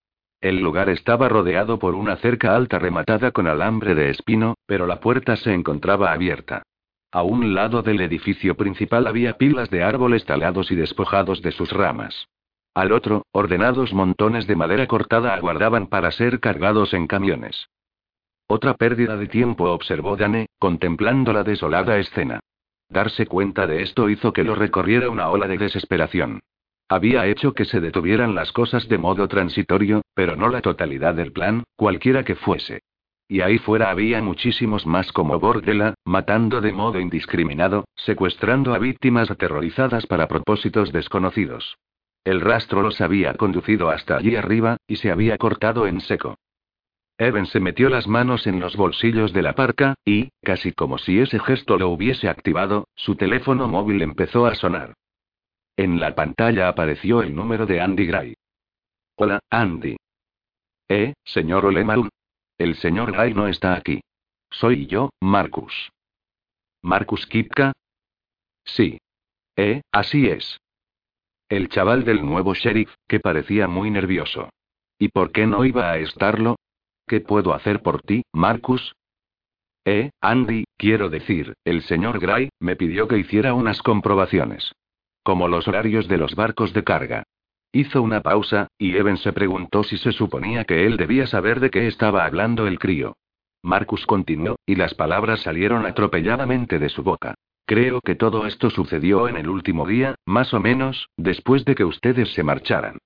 El lugar estaba rodeado por una cerca alta rematada con alambre de espino, pero la puerta se encontraba abierta. A un lado del edificio principal había pilas de árboles talados y despojados de sus ramas. Al otro, ordenados montones de madera cortada aguardaban para ser cargados en camiones. Otra pérdida de tiempo, observó Dane, contemplando la desolada escena. Darse cuenta de esto hizo que lo recorriera una ola de desesperación. Había hecho que se detuvieran las cosas de modo transitorio, pero no la totalidad del plan, cualquiera que fuese. Y ahí fuera había muchísimos más como Bordela, matando de modo indiscriminado, secuestrando a víctimas aterrorizadas para propósitos desconocidos. El rastro los había conducido hasta allí arriba, y se había cortado en seco. Evan se metió las manos en los bolsillos de la parca, y, casi como si ese gesto lo hubiese activado, su teléfono móvil empezó a sonar. En la pantalla apareció el número de Andy Gray. Hola, Andy. Eh, señor Olemarun. El señor Gray no está aquí. Soy yo, Marcus. ¿Marcus Kipka? Sí. Eh, así es. El chaval del nuevo sheriff, que parecía muy nervioso. ¿Y por qué no iba a estarlo? ¿Qué puedo hacer por ti, Marcus? Eh, Andy, quiero decir, el señor Gray, me pidió que hiciera unas comprobaciones. Como los horarios de los barcos de carga. Hizo una pausa, y Evan se preguntó si se suponía que él debía saber de qué estaba hablando el crío. Marcus continuó, y las palabras salieron atropelladamente de su boca. Creo que todo esto sucedió en el último día, más o menos, después de que ustedes se marcharan.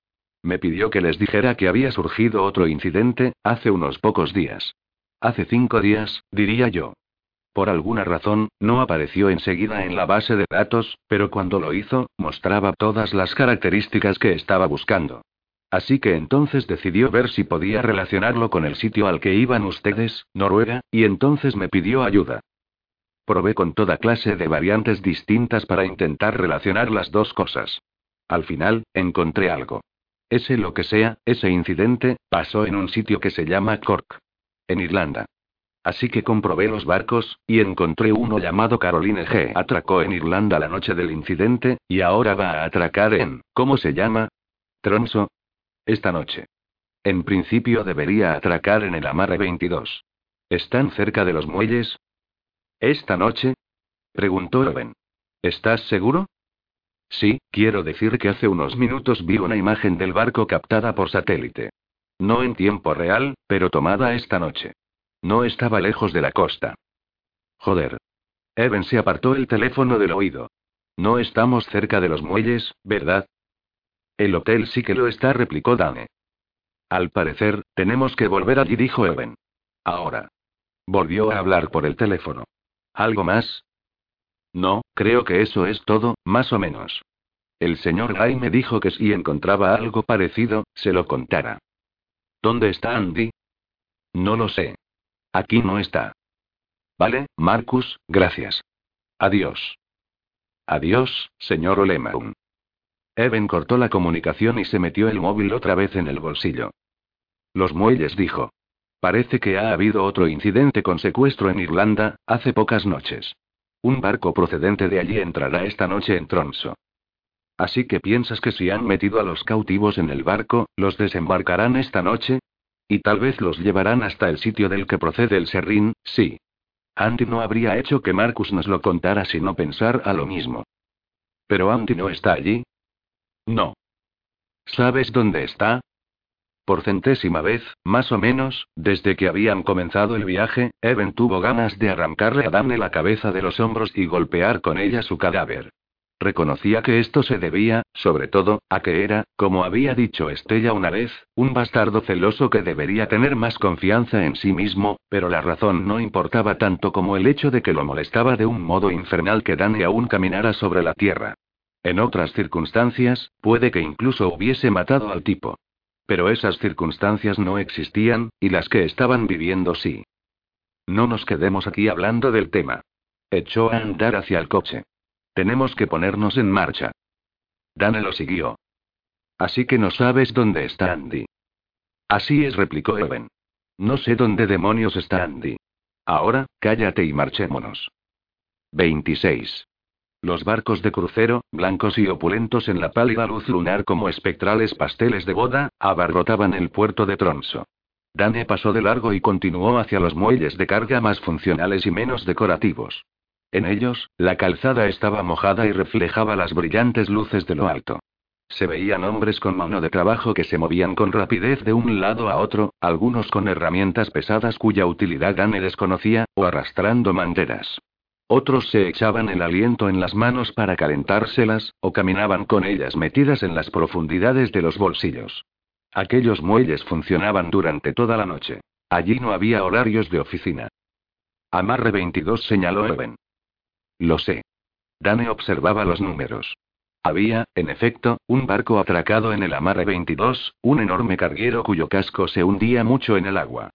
Me pidió que les dijera que había surgido otro incidente, hace unos pocos días. Hace cinco días, diría yo. Por alguna razón, no apareció enseguida en la base de datos, pero cuando lo hizo, mostraba todas las características que estaba buscando. Así que entonces decidió ver si podía relacionarlo con el sitio al que iban ustedes, Noruega, y entonces me pidió ayuda. Probé con toda clase de variantes distintas para intentar relacionar las dos cosas. Al final, encontré algo. Ese lo que sea, ese incidente, pasó en un sitio que se llama Cork. En Irlanda. Así que comprobé los barcos, y encontré uno llamado Caroline G. Atracó en Irlanda la noche del incidente, y ahora va a atracar en, ¿cómo se llama? Tronso. Esta noche. En principio debería atracar en el Amarre 22. ¿Están cerca de los muelles? ¿Esta noche? Preguntó Owen. ¿Estás seguro? Sí, quiero decir que hace unos minutos vi una imagen del barco captada por satélite. No en tiempo real, pero tomada esta noche. No estaba lejos de la costa. Joder. Evan se apartó el teléfono del oído. No estamos cerca de los muelles, ¿verdad? El hotel sí que lo está, replicó Dane. Al parecer, tenemos que volver allí, dijo Evan. Ahora. Volvió a hablar por el teléfono. ¿Algo más? No, creo que eso es todo, más o menos. El señor Gray me dijo que si encontraba algo parecido, se lo contara. ¿Dónde está Andy? No lo sé. Aquí no está. Vale, Marcus, gracias. Adiós. Adiós, señor Olemaun. Evan cortó la comunicación y se metió el móvil otra vez en el bolsillo. Los muelles dijo. Parece que ha habido otro incidente con secuestro en Irlanda, hace pocas noches. Un barco procedente de allí entrará esta noche en Tronso. Así que piensas que si han metido a los cautivos en el barco, los desembarcarán esta noche? Y tal vez los llevarán hasta el sitio del que procede el serrín, sí. Andy no habría hecho que Marcus nos lo contara sino pensar a lo mismo. Pero Andy no está allí. No. ¿Sabes dónde está? Por centésima vez, más o menos, desde que habían comenzado el viaje, Evan tuvo ganas de arrancarle a Dane la cabeza de los hombros y golpear con ella su cadáver. Reconocía que esto se debía, sobre todo, a que era, como había dicho Estella una vez, un bastardo celoso que debería tener más confianza en sí mismo, pero la razón no importaba tanto como el hecho de que lo molestaba de un modo infernal que Dani aún caminara sobre la tierra. En otras circunstancias, puede que incluso hubiese matado al tipo. Pero esas circunstancias no existían, y las que estaban viviendo sí. No nos quedemos aquí hablando del tema. Echó a andar hacia el coche. Tenemos que ponernos en marcha. Dane lo siguió. Así que no sabes dónde está Andy. Así es, replicó Evan. No sé dónde demonios está Andy. Ahora, cállate y marchémonos. 26. Los barcos de crucero, blancos y opulentos en la pálida luz lunar como espectrales pasteles de boda, abarrotaban el puerto de Tronso. Dane pasó de largo y continuó hacia los muelles de carga más funcionales y menos decorativos. En ellos, la calzada estaba mojada y reflejaba las brillantes luces de lo alto. Se veían hombres con mano de trabajo que se movían con rapidez de un lado a otro, algunos con herramientas pesadas cuya utilidad Dane desconocía, o arrastrando manderas. Otros se echaban el aliento en las manos para calentárselas, o caminaban con ellas metidas en las profundidades de los bolsillos. Aquellos muelles funcionaban durante toda la noche. Allí no había horarios de oficina. Amarre 22 señaló Evan. Lo sé. Dane observaba los números. Había, en efecto, un barco atracado en el amarre 22, un enorme carguero cuyo casco se hundía mucho en el agua.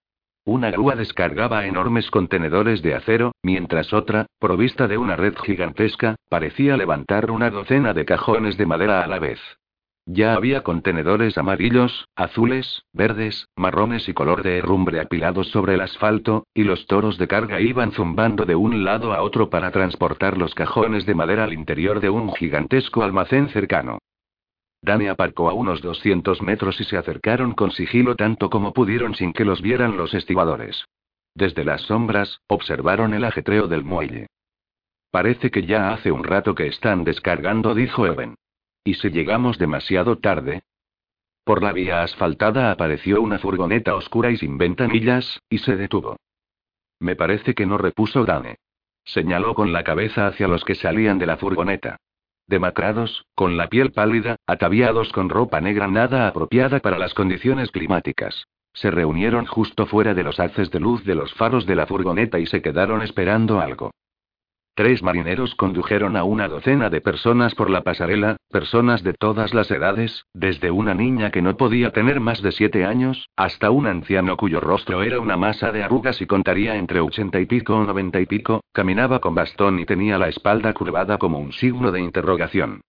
Una grúa descargaba enormes contenedores de acero, mientras otra, provista de una red gigantesca, parecía levantar una docena de cajones de madera a la vez. Ya había contenedores amarillos, azules, verdes, marrones y color de herrumbre apilados sobre el asfalto, y los toros de carga iban zumbando de un lado a otro para transportar los cajones de madera al interior de un gigantesco almacén cercano. Dani aparcó a unos 200 metros y se acercaron con sigilo tanto como pudieron sin que los vieran los estibadores. Desde las sombras, observaron el ajetreo del muelle. Parece que ya hace un rato que están descargando, dijo Evan. ¿Y si llegamos demasiado tarde? Por la vía asfaltada apareció una furgoneta oscura y sin ventanillas, y se detuvo. Me parece que no repuso Dane. Señaló con la cabeza hacia los que salían de la furgoneta. Demacrados, con la piel pálida, ataviados con ropa negra nada apropiada para las condiciones climáticas. Se reunieron justo fuera de los haces de luz de los faros de la furgoneta y se quedaron esperando algo. Tres marineros condujeron a una docena de personas por la pasarela, personas de todas las edades, desde una niña que no podía tener más de siete años, hasta un anciano cuyo rostro era una masa de arrugas y contaría entre ochenta y pico o noventa y pico, caminaba con bastón y tenía la espalda curvada como un signo de interrogación.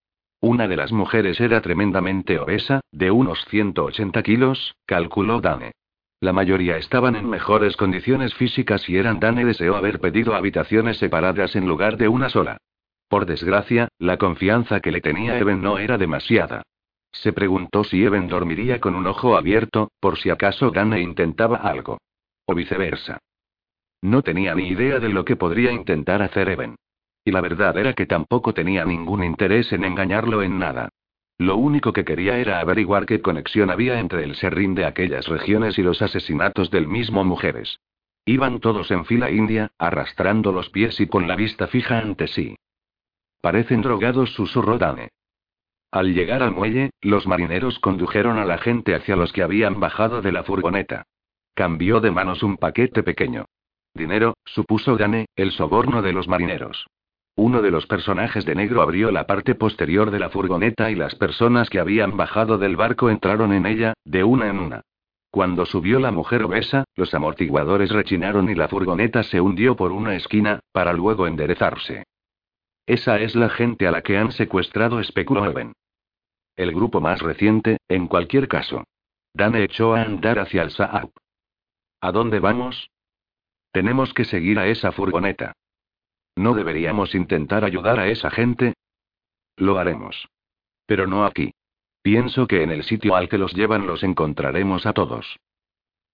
Una de las mujeres era tremendamente obesa, de unos 180 kilos, calculó Dane. La mayoría estaban en mejores condiciones físicas y eran Dane deseó haber pedido habitaciones separadas en lugar de una sola. Por desgracia, la confianza que le tenía Eben no era demasiada. Se preguntó si Eben dormiría con un ojo abierto, por si acaso Dane intentaba algo. O viceversa. No tenía ni idea de lo que podría intentar hacer Eben. Y la verdad era que tampoco tenía ningún interés en engañarlo en nada. Lo único que quería era averiguar qué conexión había entre el serrín de aquellas regiones y los asesinatos del mismo mujeres. Iban todos en fila india, arrastrando los pies y con la vista fija ante sí. Parecen drogados, susurró Dane. Al llegar al muelle, los marineros condujeron a la gente hacia los que habían bajado de la furgoneta. Cambió de manos un paquete pequeño. Dinero, supuso Dane, el soborno de los marineros. Uno de los personajes de negro abrió la parte posterior de la furgoneta y las personas que habían bajado del barco entraron en ella, de una en una. Cuando subió la mujer obesa, los amortiguadores rechinaron y la furgoneta se hundió por una esquina, para luego enderezarse. Esa es la gente a la que han secuestrado, especuló Eben. El grupo más reciente, en cualquier caso. Dane echó a andar hacia el Saab. ¿A dónde vamos? Tenemos que seguir a esa furgoneta. ¿No deberíamos intentar ayudar a esa gente? Lo haremos. Pero no aquí. Pienso que en el sitio al que los llevan los encontraremos a todos.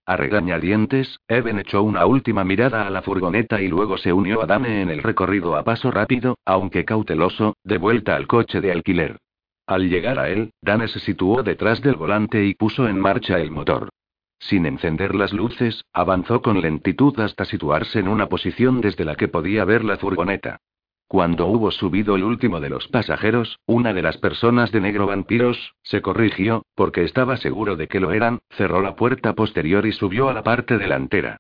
A regañadientes, Eben echó una última mirada a la furgoneta y luego se unió a Dane en el recorrido a paso rápido, aunque cauteloso, de vuelta al coche de alquiler. Al llegar a él, Dane se situó detrás del volante y puso en marcha el motor. Sin encender las luces, avanzó con lentitud hasta situarse en una posición desde la que podía ver la furgoneta. Cuando hubo subido el último de los pasajeros, una de las personas de negro vampiros, se corrigió, porque estaba seguro de que lo eran, cerró la puerta posterior y subió a la parte delantera.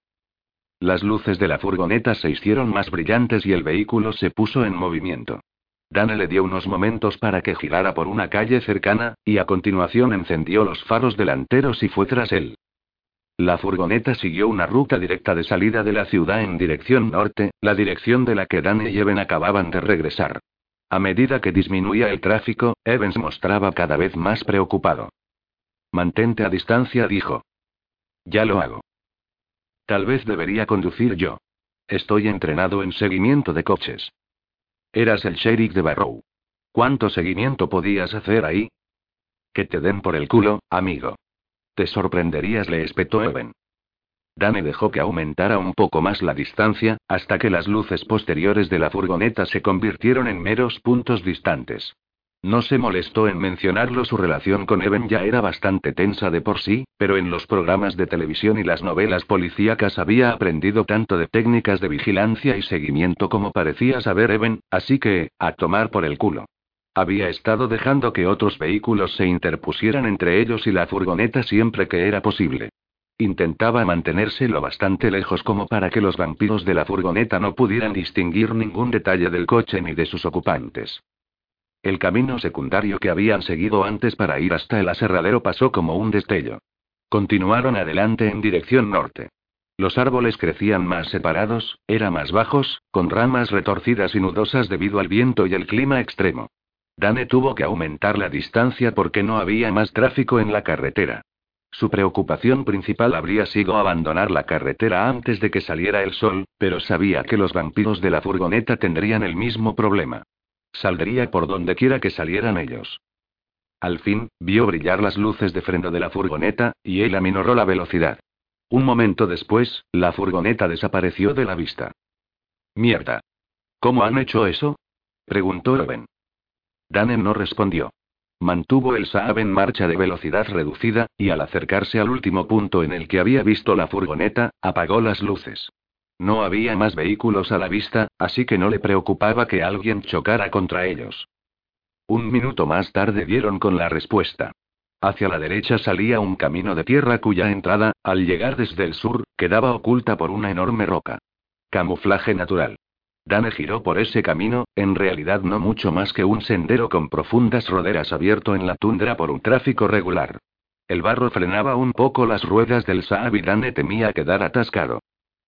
Las luces de la furgoneta se hicieron más brillantes y el vehículo se puso en movimiento. Dane le dio unos momentos para que girara por una calle cercana, y a continuación encendió los faros delanteros y fue tras él. La furgoneta siguió una ruta directa de salida de la ciudad en dirección norte, la dirección de la que Dan y Eben acababan de regresar. A medida que disminuía el tráfico, Evans mostraba cada vez más preocupado. Mantente a distancia, dijo. Ya lo hago. Tal vez debería conducir yo. Estoy entrenado en seguimiento de coches. Eras el sheriff de Barrow. ¿Cuánto seguimiento podías hacer ahí? Que te den por el culo, amigo. Te sorprenderías, le espetó Eben. Dane dejó que aumentara un poco más la distancia, hasta que las luces posteriores de la furgoneta se convirtieron en meros puntos distantes. No se molestó en mencionarlo, su relación con Eben ya era bastante tensa de por sí, pero en los programas de televisión y las novelas policíacas había aprendido tanto de técnicas de vigilancia y seguimiento como parecía saber Eben, así que, a tomar por el culo. Había estado dejando que otros vehículos se interpusieran entre ellos y la furgoneta siempre que era posible. Intentaba mantenerse lo bastante lejos como para que los vampiros de la furgoneta no pudieran distinguir ningún detalle del coche ni de sus ocupantes. El camino secundario que habían seguido antes para ir hasta el aserradero pasó como un destello. Continuaron adelante en dirección norte. Los árboles crecían más separados, eran más bajos, con ramas retorcidas y nudosas debido al viento y el clima extremo. Dane tuvo que aumentar la distancia porque no había más tráfico en la carretera. Su preocupación principal habría sido abandonar la carretera antes de que saliera el sol, pero sabía que los vampiros de la furgoneta tendrían el mismo problema. Saldría por donde quiera que salieran ellos. Al fin, vio brillar las luces de freno de la furgoneta, y él aminoró la velocidad. Un momento después, la furgoneta desapareció de la vista. Mierda. ¿Cómo han hecho eso? preguntó Robin. Dane no respondió. Mantuvo el Saab en marcha de velocidad reducida, y al acercarse al último punto en el que había visto la furgoneta, apagó las luces. No había más vehículos a la vista, así que no le preocupaba que alguien chocara contra ellos. Un minuto más tarde dieron con la respuesta. Hacia la derecha salía un camino de tierra cuya entrada, al llegar desde el sur, quedaba oculta por una enorme roca. Camuflaje natural. Dane giró por ese camino, en realidad no mucho más que un sendero con profundas roderas abierto en la tundra por un tráfico regular. El barro frenaba un poco las ruedas del Saab y Dane temía quedar atascado.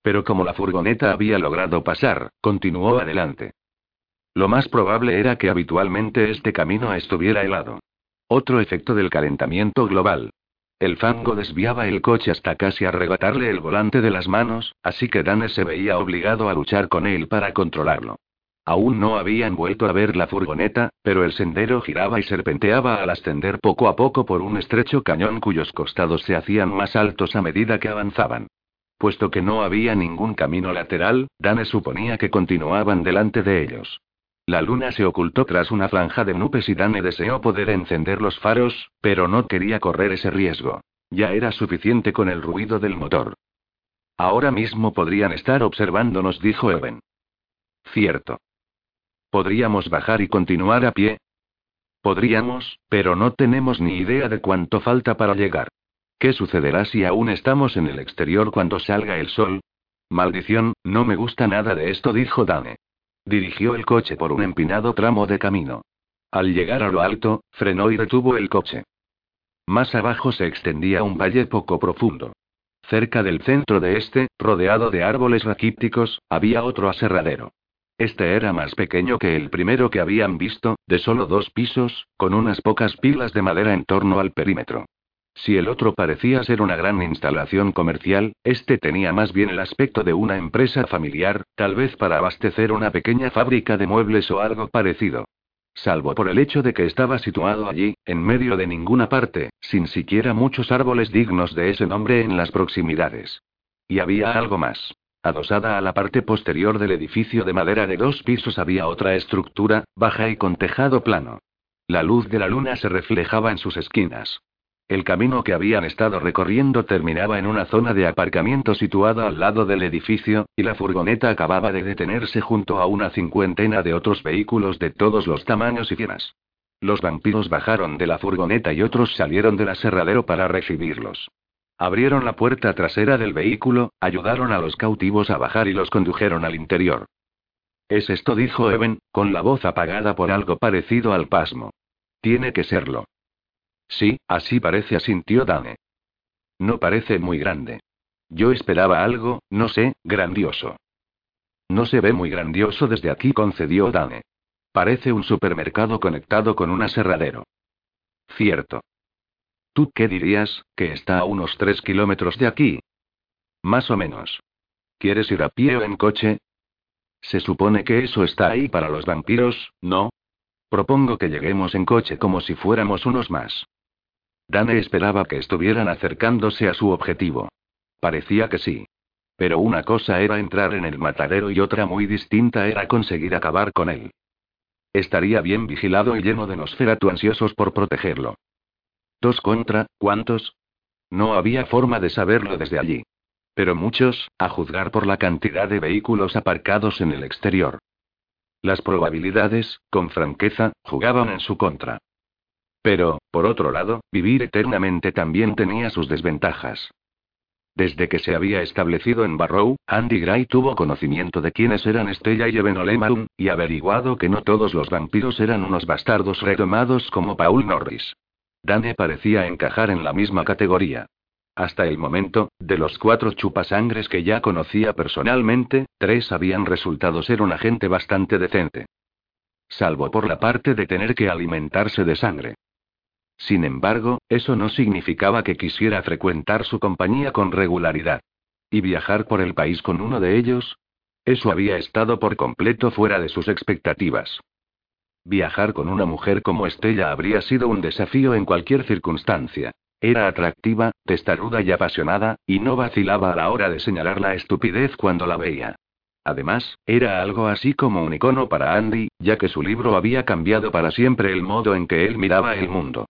Pero como la furgoneta había logrado pasar, continuó adelante. Lo más probable era que habitualmente este camino estuviera helado. Otro efecto del calentamiento global. El fango desviaba el coche hasta casi arrebatarle el volante de las manos, así que Dane se veía obligado a luchar con él para controlarlo. Aún no habían vuelto a ver la furgoneta, pero el sendero giraba y serpenteaba al ascender poco a poco por un estrecho cañón cuyos costados se hacían más altos a medida que avanzaban. Puesto que no había ningún camino lateral, Dane suponía que continuaban delante de ellos. La luna se ocultó tras una franja de nubes y Dane deseó poder encender los faros, pero no quería correr ese riesgo. Ya era suficiente con el ruido del motor. Ahora mismo podrían estar observándonos, dijo Eben. Cierto. ¿Podríamos bajar y continuar a pie? Podríamos, pero no tenemos ni idea de cuánto falta para llegar. ¿Qué sucederá si aún estamos en el exterior cuando salga el sol? Maldición, no me gusta nada de esto, dijo Dane. Dirigió el coche por un empinado tramo de camino. Al llegar a lo alto, frenó y detuvo el coche. Más abajo se extendía un valle poco profundo. Cerca del centro de este, rodeado de árboles raquíticos, había otro aserradero. Este era más pequeño que el primero que habían visto, de solo dos pisos, con unas pocas pilas de madera en torno al perímetro. Si el otro parecía ser una gran instalación comercial, este tenía más bien el aspecto de una empresa familiar, tal vez para abastecer una pequeña fábrica de muebles o algo parecido. Salvo por el hecho de que estaba situado allí, en medio de ninguna parte, sin siquiera muchos árboles dignos de ese nombre en las proximidades. Y había algo más. Adosada a la parte posterior del edificio de madera de dos pisos había otra estructura, baja y con tejado plano. La luz de la luna se reflejaba en sus esquinas. El camino que habían estado recorriendo terminaba en una zona de aparcamiento situada al lado del edificio, y la furgoneta acababa de detenerse junto a una cincuentena de otros vehículos de todos los tamaños y llenas. Los vampiros bajaron de la furgoneta y otros salieron del aserradero para recibirlos. Abrieron la puerta trasera del vehículo, ayudaron a los cautivos a bajar y los condujeron al interior. Es esto, dijo Eben, con la voz apagada por algo parecido al pasmo. Tiene que serlo. Sí, así parece, asintió Dane. No parece muy grande. Yo esperaba algo, no sé, grandioso. No se ve muy grandioso desde aquí, concedió Dane. Parece un supermercado conectado con un aserradero. Cierto. ¿Tú qué dirías, que está a unos tres kilómetros de aquí? Más o menos. ¿Quieres ir a pie o en coche? Se supone que eso está ahí para los vampiros, ¿no? Propongo que lleguemos en coche como si fuéramos unos más. Dane esperaba que estuvieran acercándose a su objetivo. Parecía que sí. Pero una cosa era entrar en el matadero y otra muy distinta era conseguir acabar con él. Estaría bien vigilado y lleno de nosferatu ansiosos por protegerlo. Dos contra, ¿cuántos? No había forma de saberlo desde allí. Pero muchos, a juzgar por la cantidad de vehículos aparcados en el exterior. Las probabilidades, con franqueza, jugaban en su contra. Pero, por otro lado, vivir eternamente también tenía sus desventajas. Desde que se había establecido en Barrow, Andy Gray tuvo conocimiento de quiénes eran Stella y Eben Olemaun, y averiguado que no todos los vampiros eran unos bastardos retomados como Paul Norris. Dane parecía encajar en la misma categoría. Hasta el momento, de los cuatro chupasangres que ya conocía personalmente, tres habían resultado ser un agente bastante decente. Salvo por la parte de tener que alimentarse de sangre. Sin embargo, eso no significaba que quisiera frecuentar su compañía con regularidad. ¿Y viajar por el país con uno de ellos? Eso había estado por completo fuera de sus expectativas. Viajar con una mujer como Estella habría sido un desafío en cualquier circunstancia. Era atractiva, testaruda y apasionada, y no vacilaba a la hora de señalar la estupidez cuando la veía. Además, era algo así como un icono para Andy, ya que su libro había cambiado para siempre el modo en que él miraba el mundo.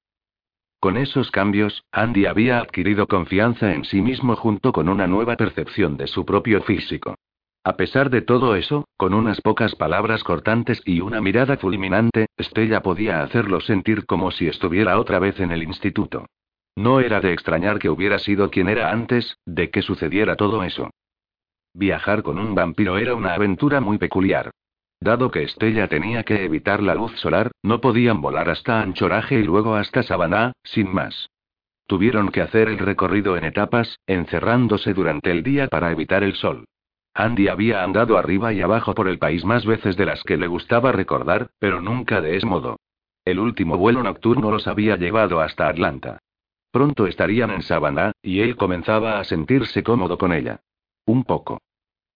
Con esos cambios, Andy había adquirido confianza en sí mismo junto con una nueva percepción de su propio físico. A pesar de todo eso, con unas pocas palabras cortantes y una mirada fulminante, Stella podía hacerlo sentir como si estuviera otra vez en el instituto. No era de extrañar que hubiera sido quien era antes, de que sucediera todo eso. Viajar con un vampiro era una aventura muy peculiar. Dado que Estella tenía que evitar la luz solar, no podían volar hasta Anchoraje y luego hasta Sabaná, sin más. Tuvieron que hacer el recorrido en etapas, encerrándose durante el día para evitar el sol. Andy había andado arriba y abajo por el país más veces de las que le gustaba recordar, pero nunca de ese modo. El último vuelo nocturno los había llevado hasta Atlanta. Pronto estarían en Savannah, y él comenzaba a sentirse cómodo con ella. Un poco.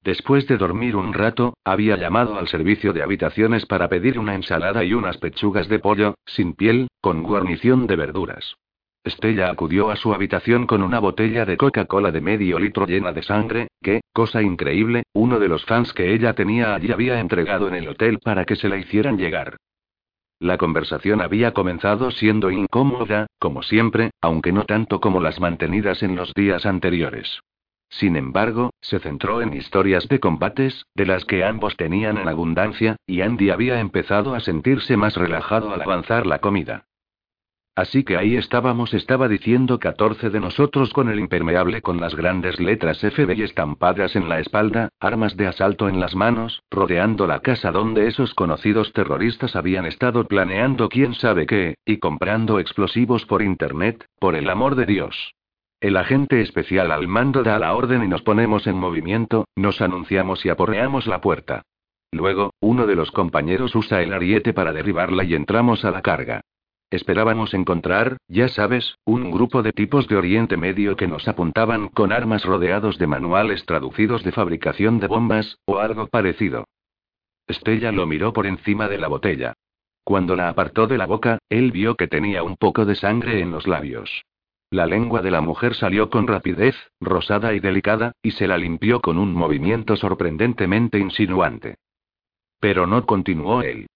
Después de dormir un rato, había llamado al servicio de habitaciones para pedir una ensalada y unas pechugas de pollo, sin piel, con guarnición de verduras. Estella acudió a su habitación con una botella de Coca-Cola de medio litro llena de sangre, que, cosa increíble, uno de los fans que ella tenía allí había entregado en el hotel para que se la hicieran llegar. La conversación había comenzado siendo incómoda, como siempre, aunque no tanto como las mantenidas en los días anteriores. Sin embargo, se centró en historias de combates, de las que ambos tenían en abundancia, y Andy había empezado a sentirse más relajado al avanzar la comida. Así que ahí estábamos, estaba diciendo 14 de nosotros con el impermeable con las grandes letras FBI estampadas en la espalda, armas de asalto en las manos, rodeando la casa donde esos conocidos terroristas habían estado planeando quién sabe qué, y comprando explosivos por Internet, por el amor de Dios. El agente especial al mando da la orden y nos ponemos en movimiento, nos anunciamos y aporreamos la puerta. Luego, uno de los compañeros usa el ariete para derribarla y entramos a la carga. Esperábamos encontrar, ya sabes, un grupo de tipos de Oriente Medio que nos apuntaban con armas rodeados de manuales traducidos de fabricación de bombas, o algo parecido. Estella lo miró por encima de la botella. Cuando la apartó de la boca, él vio que tenía un poco de sangre en los labios. La lengua de la mujer salió con rapidez, rosada y delicada, y se la limpió con un movimiento sorprendentemente insinuante. Pero no continuó él.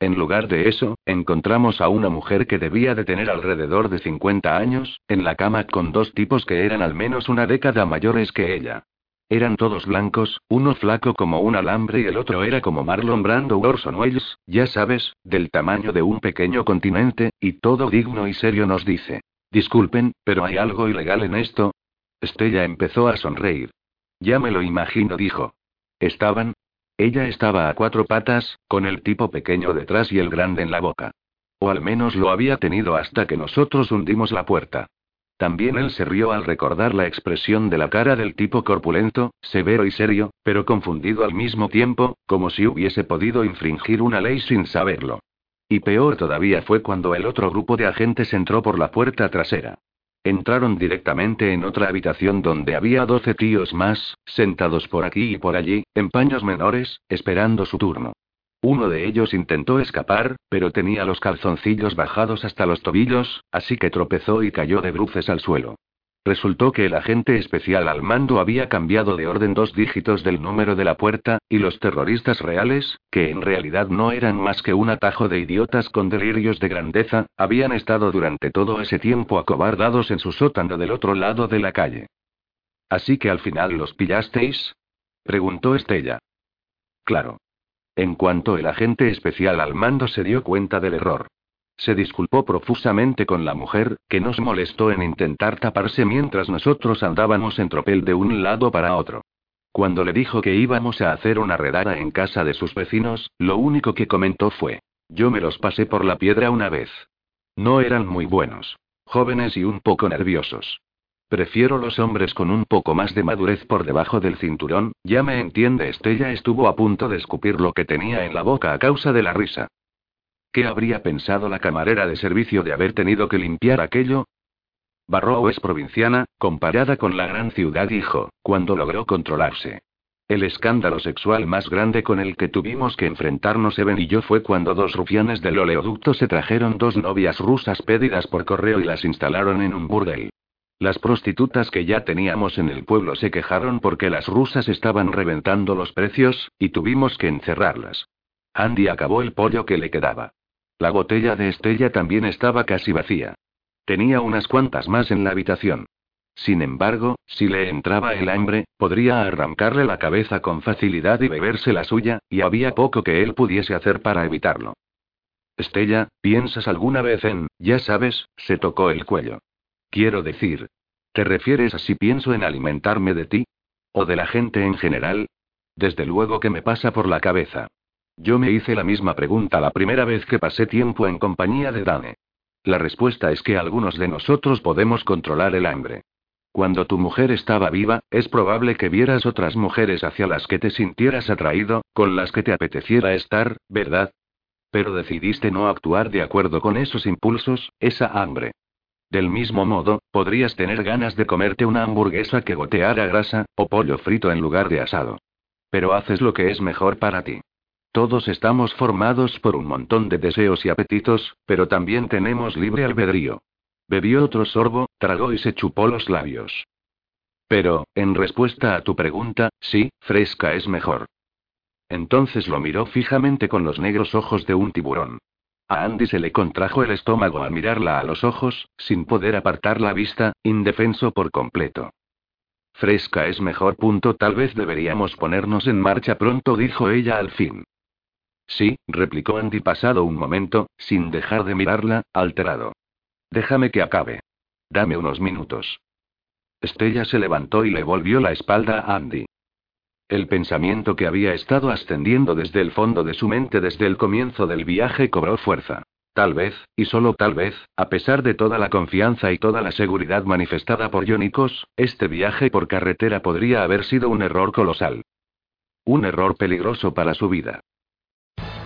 En lugar de eso, encontramos a una mujer que debía de tener alrededor de 50 años, en la cama con dos tipos que eran al menos una década mayores que ella. Eran todos blancos, uno flaco como un alambre y el otro era como Marlon Brando Orson Welles, ya sabes, del tamaño de un pequeño continente, y todo digno y serio nos dice. Disculpen, pero ¿hay algo ilegal en esto? Estella empezó a sonreír. Ya me lo imagino, dijo. Estaban. Ella estaba a cuatro patas, con el tipo pequeño detrás y el grande en la boca. O al menos lo había tenido hasta que nosotros hundimos la puerta. También él se rió al recordar la expresión de la cara del tipo corpulento, severo y serio, pero confundido al mismo tiempo, como si hubiese podido infringir una ley sin saberlo. Y peor todavía fue cuando el otro grupo de agentes entró por la puerta trasera. Entraron directamente en otra habitación donde había doce tíos más, sentados por aquí y por allí, en paños menores, esperando su turno. Uno de ellos intentó escapar, pero tenía los calzoncillos bajados hasta los tobillos, así que tropezó y cayó de bruces al suelo. Resultó que el agente especial al mando había cambiado de orden dos dígitos del número de la puerta, y los terroristas reales, que en realidad no eran más que un atajo de idiotas con delirios de grandeza, habían estado durante todo ese tiempo acobardados en su sótano del otro lado de la calle. ¿Así que al final los pillasteis? preguntó Estella. Claro. En cuanto el agente especial al mando se dio cuenta del error. Se disculpó profusamente con la mujer, que nos molestó en intentar taparse mientras nosotros andábamos en tropel de un lado para otro. Cuando le dijo que íbamos a hacer una redada en casa de sus vecinos, lo único que comentó fue, yo me los pasé por la piedra una vez. No eran muy buenos. Jóvenes y un poco nerviosos. Prefiero los hombres con un poco más de madurez por debajo del cinturón, ya me entiende Estella estuvo a punto de escupir lo que tenía en la boca a causa de la risa. ¿Qué habría pensado la camarera de servicio de haber tenido que limpiar aquello? Barrow es provinciana, comparada con la gran ciudad, dijo, cuando logró controlarse. El escándalo sexual más grande con el que tuvimos que enfrentarnos Eben y yo fue cuando dos rufianes del oleoducto se trajeron dos novias rusas pedidas por correo y las instalaron en un burdel. Las prostitutas que ya teníamos en el pueblo se quejaron porque las rusas estaban reventando los precios, y tuvimos que encerrarlas. Andy acabó el pollo que le quedaba. La botella de Estella también estaba casi vacía. Tenía unas cuantas más en la habitación. Sin embargo, si le entraba el hambre, podría arrancarle la cabeza con facilidad y beberse la suya, y había poco que él pudiese hacer para evitarlo. Estella, ¿piensas alguna vez en, ya sabes, se tocó el cuello? Quiero decir, ¿te refieres a si pienso en alimentarme de ti? ¿O de la gente en general? Desde luego que me pasa por la cabeza. Yo me hice la misma pregunta la primera vez que pasé tiempo en compañía de Dane. La respuesta es que algunos de nosotros podemos controlar el hambre. Cuando tu mujer estaba viva, es probable que vieras otras mujeres hacia las que te sintieras atraído, con las que te apeteciera estar, ¿verdad? Pero decidiste no actuar de acuerdo con esos impulsos, esa hambre. Del mismo modo, podrías tener ganas de comerte una hamburguesa que goteara grasa, o pollo frito en lugar de asado. Pero haces lo que es mejor para ti. Todos estamos formados por un montón de deseos y apetitos, pero también tenemos libre albedrío. Bebió otro sorbo, tragó y se chupó los labios. Pero, en respuesta a tu pregunta, sí, fresca es mejor. Entonces lo miró fijamente con los negros ojos de un tiburón. A Andy se le contrajo el estómago al mirarla a los ojos, sin poder apartar la vista, indefenso por completo. Fresca es mejor. Punto. Tal vez deberíamos ponernos en marcha pronto, dijo ella al fin. Sí, replicó Andy pasado un momento, sin dejar de mirarla, alterado. Déjame que acabe. Dame unos minutos. Estella se levantó y le volvió la espalda a Andy. El pensamiento que había estado ascendiendo desde el fondo de su mente desde el comienzo del viaje cobró fuerza. Tal vez, y solo tal vez, a pesar de toda la confianza y toda la seguridad manifestada por Yonicos, este viaje por carretera podría haber sido un error colosal. Un error peligroso para su vida.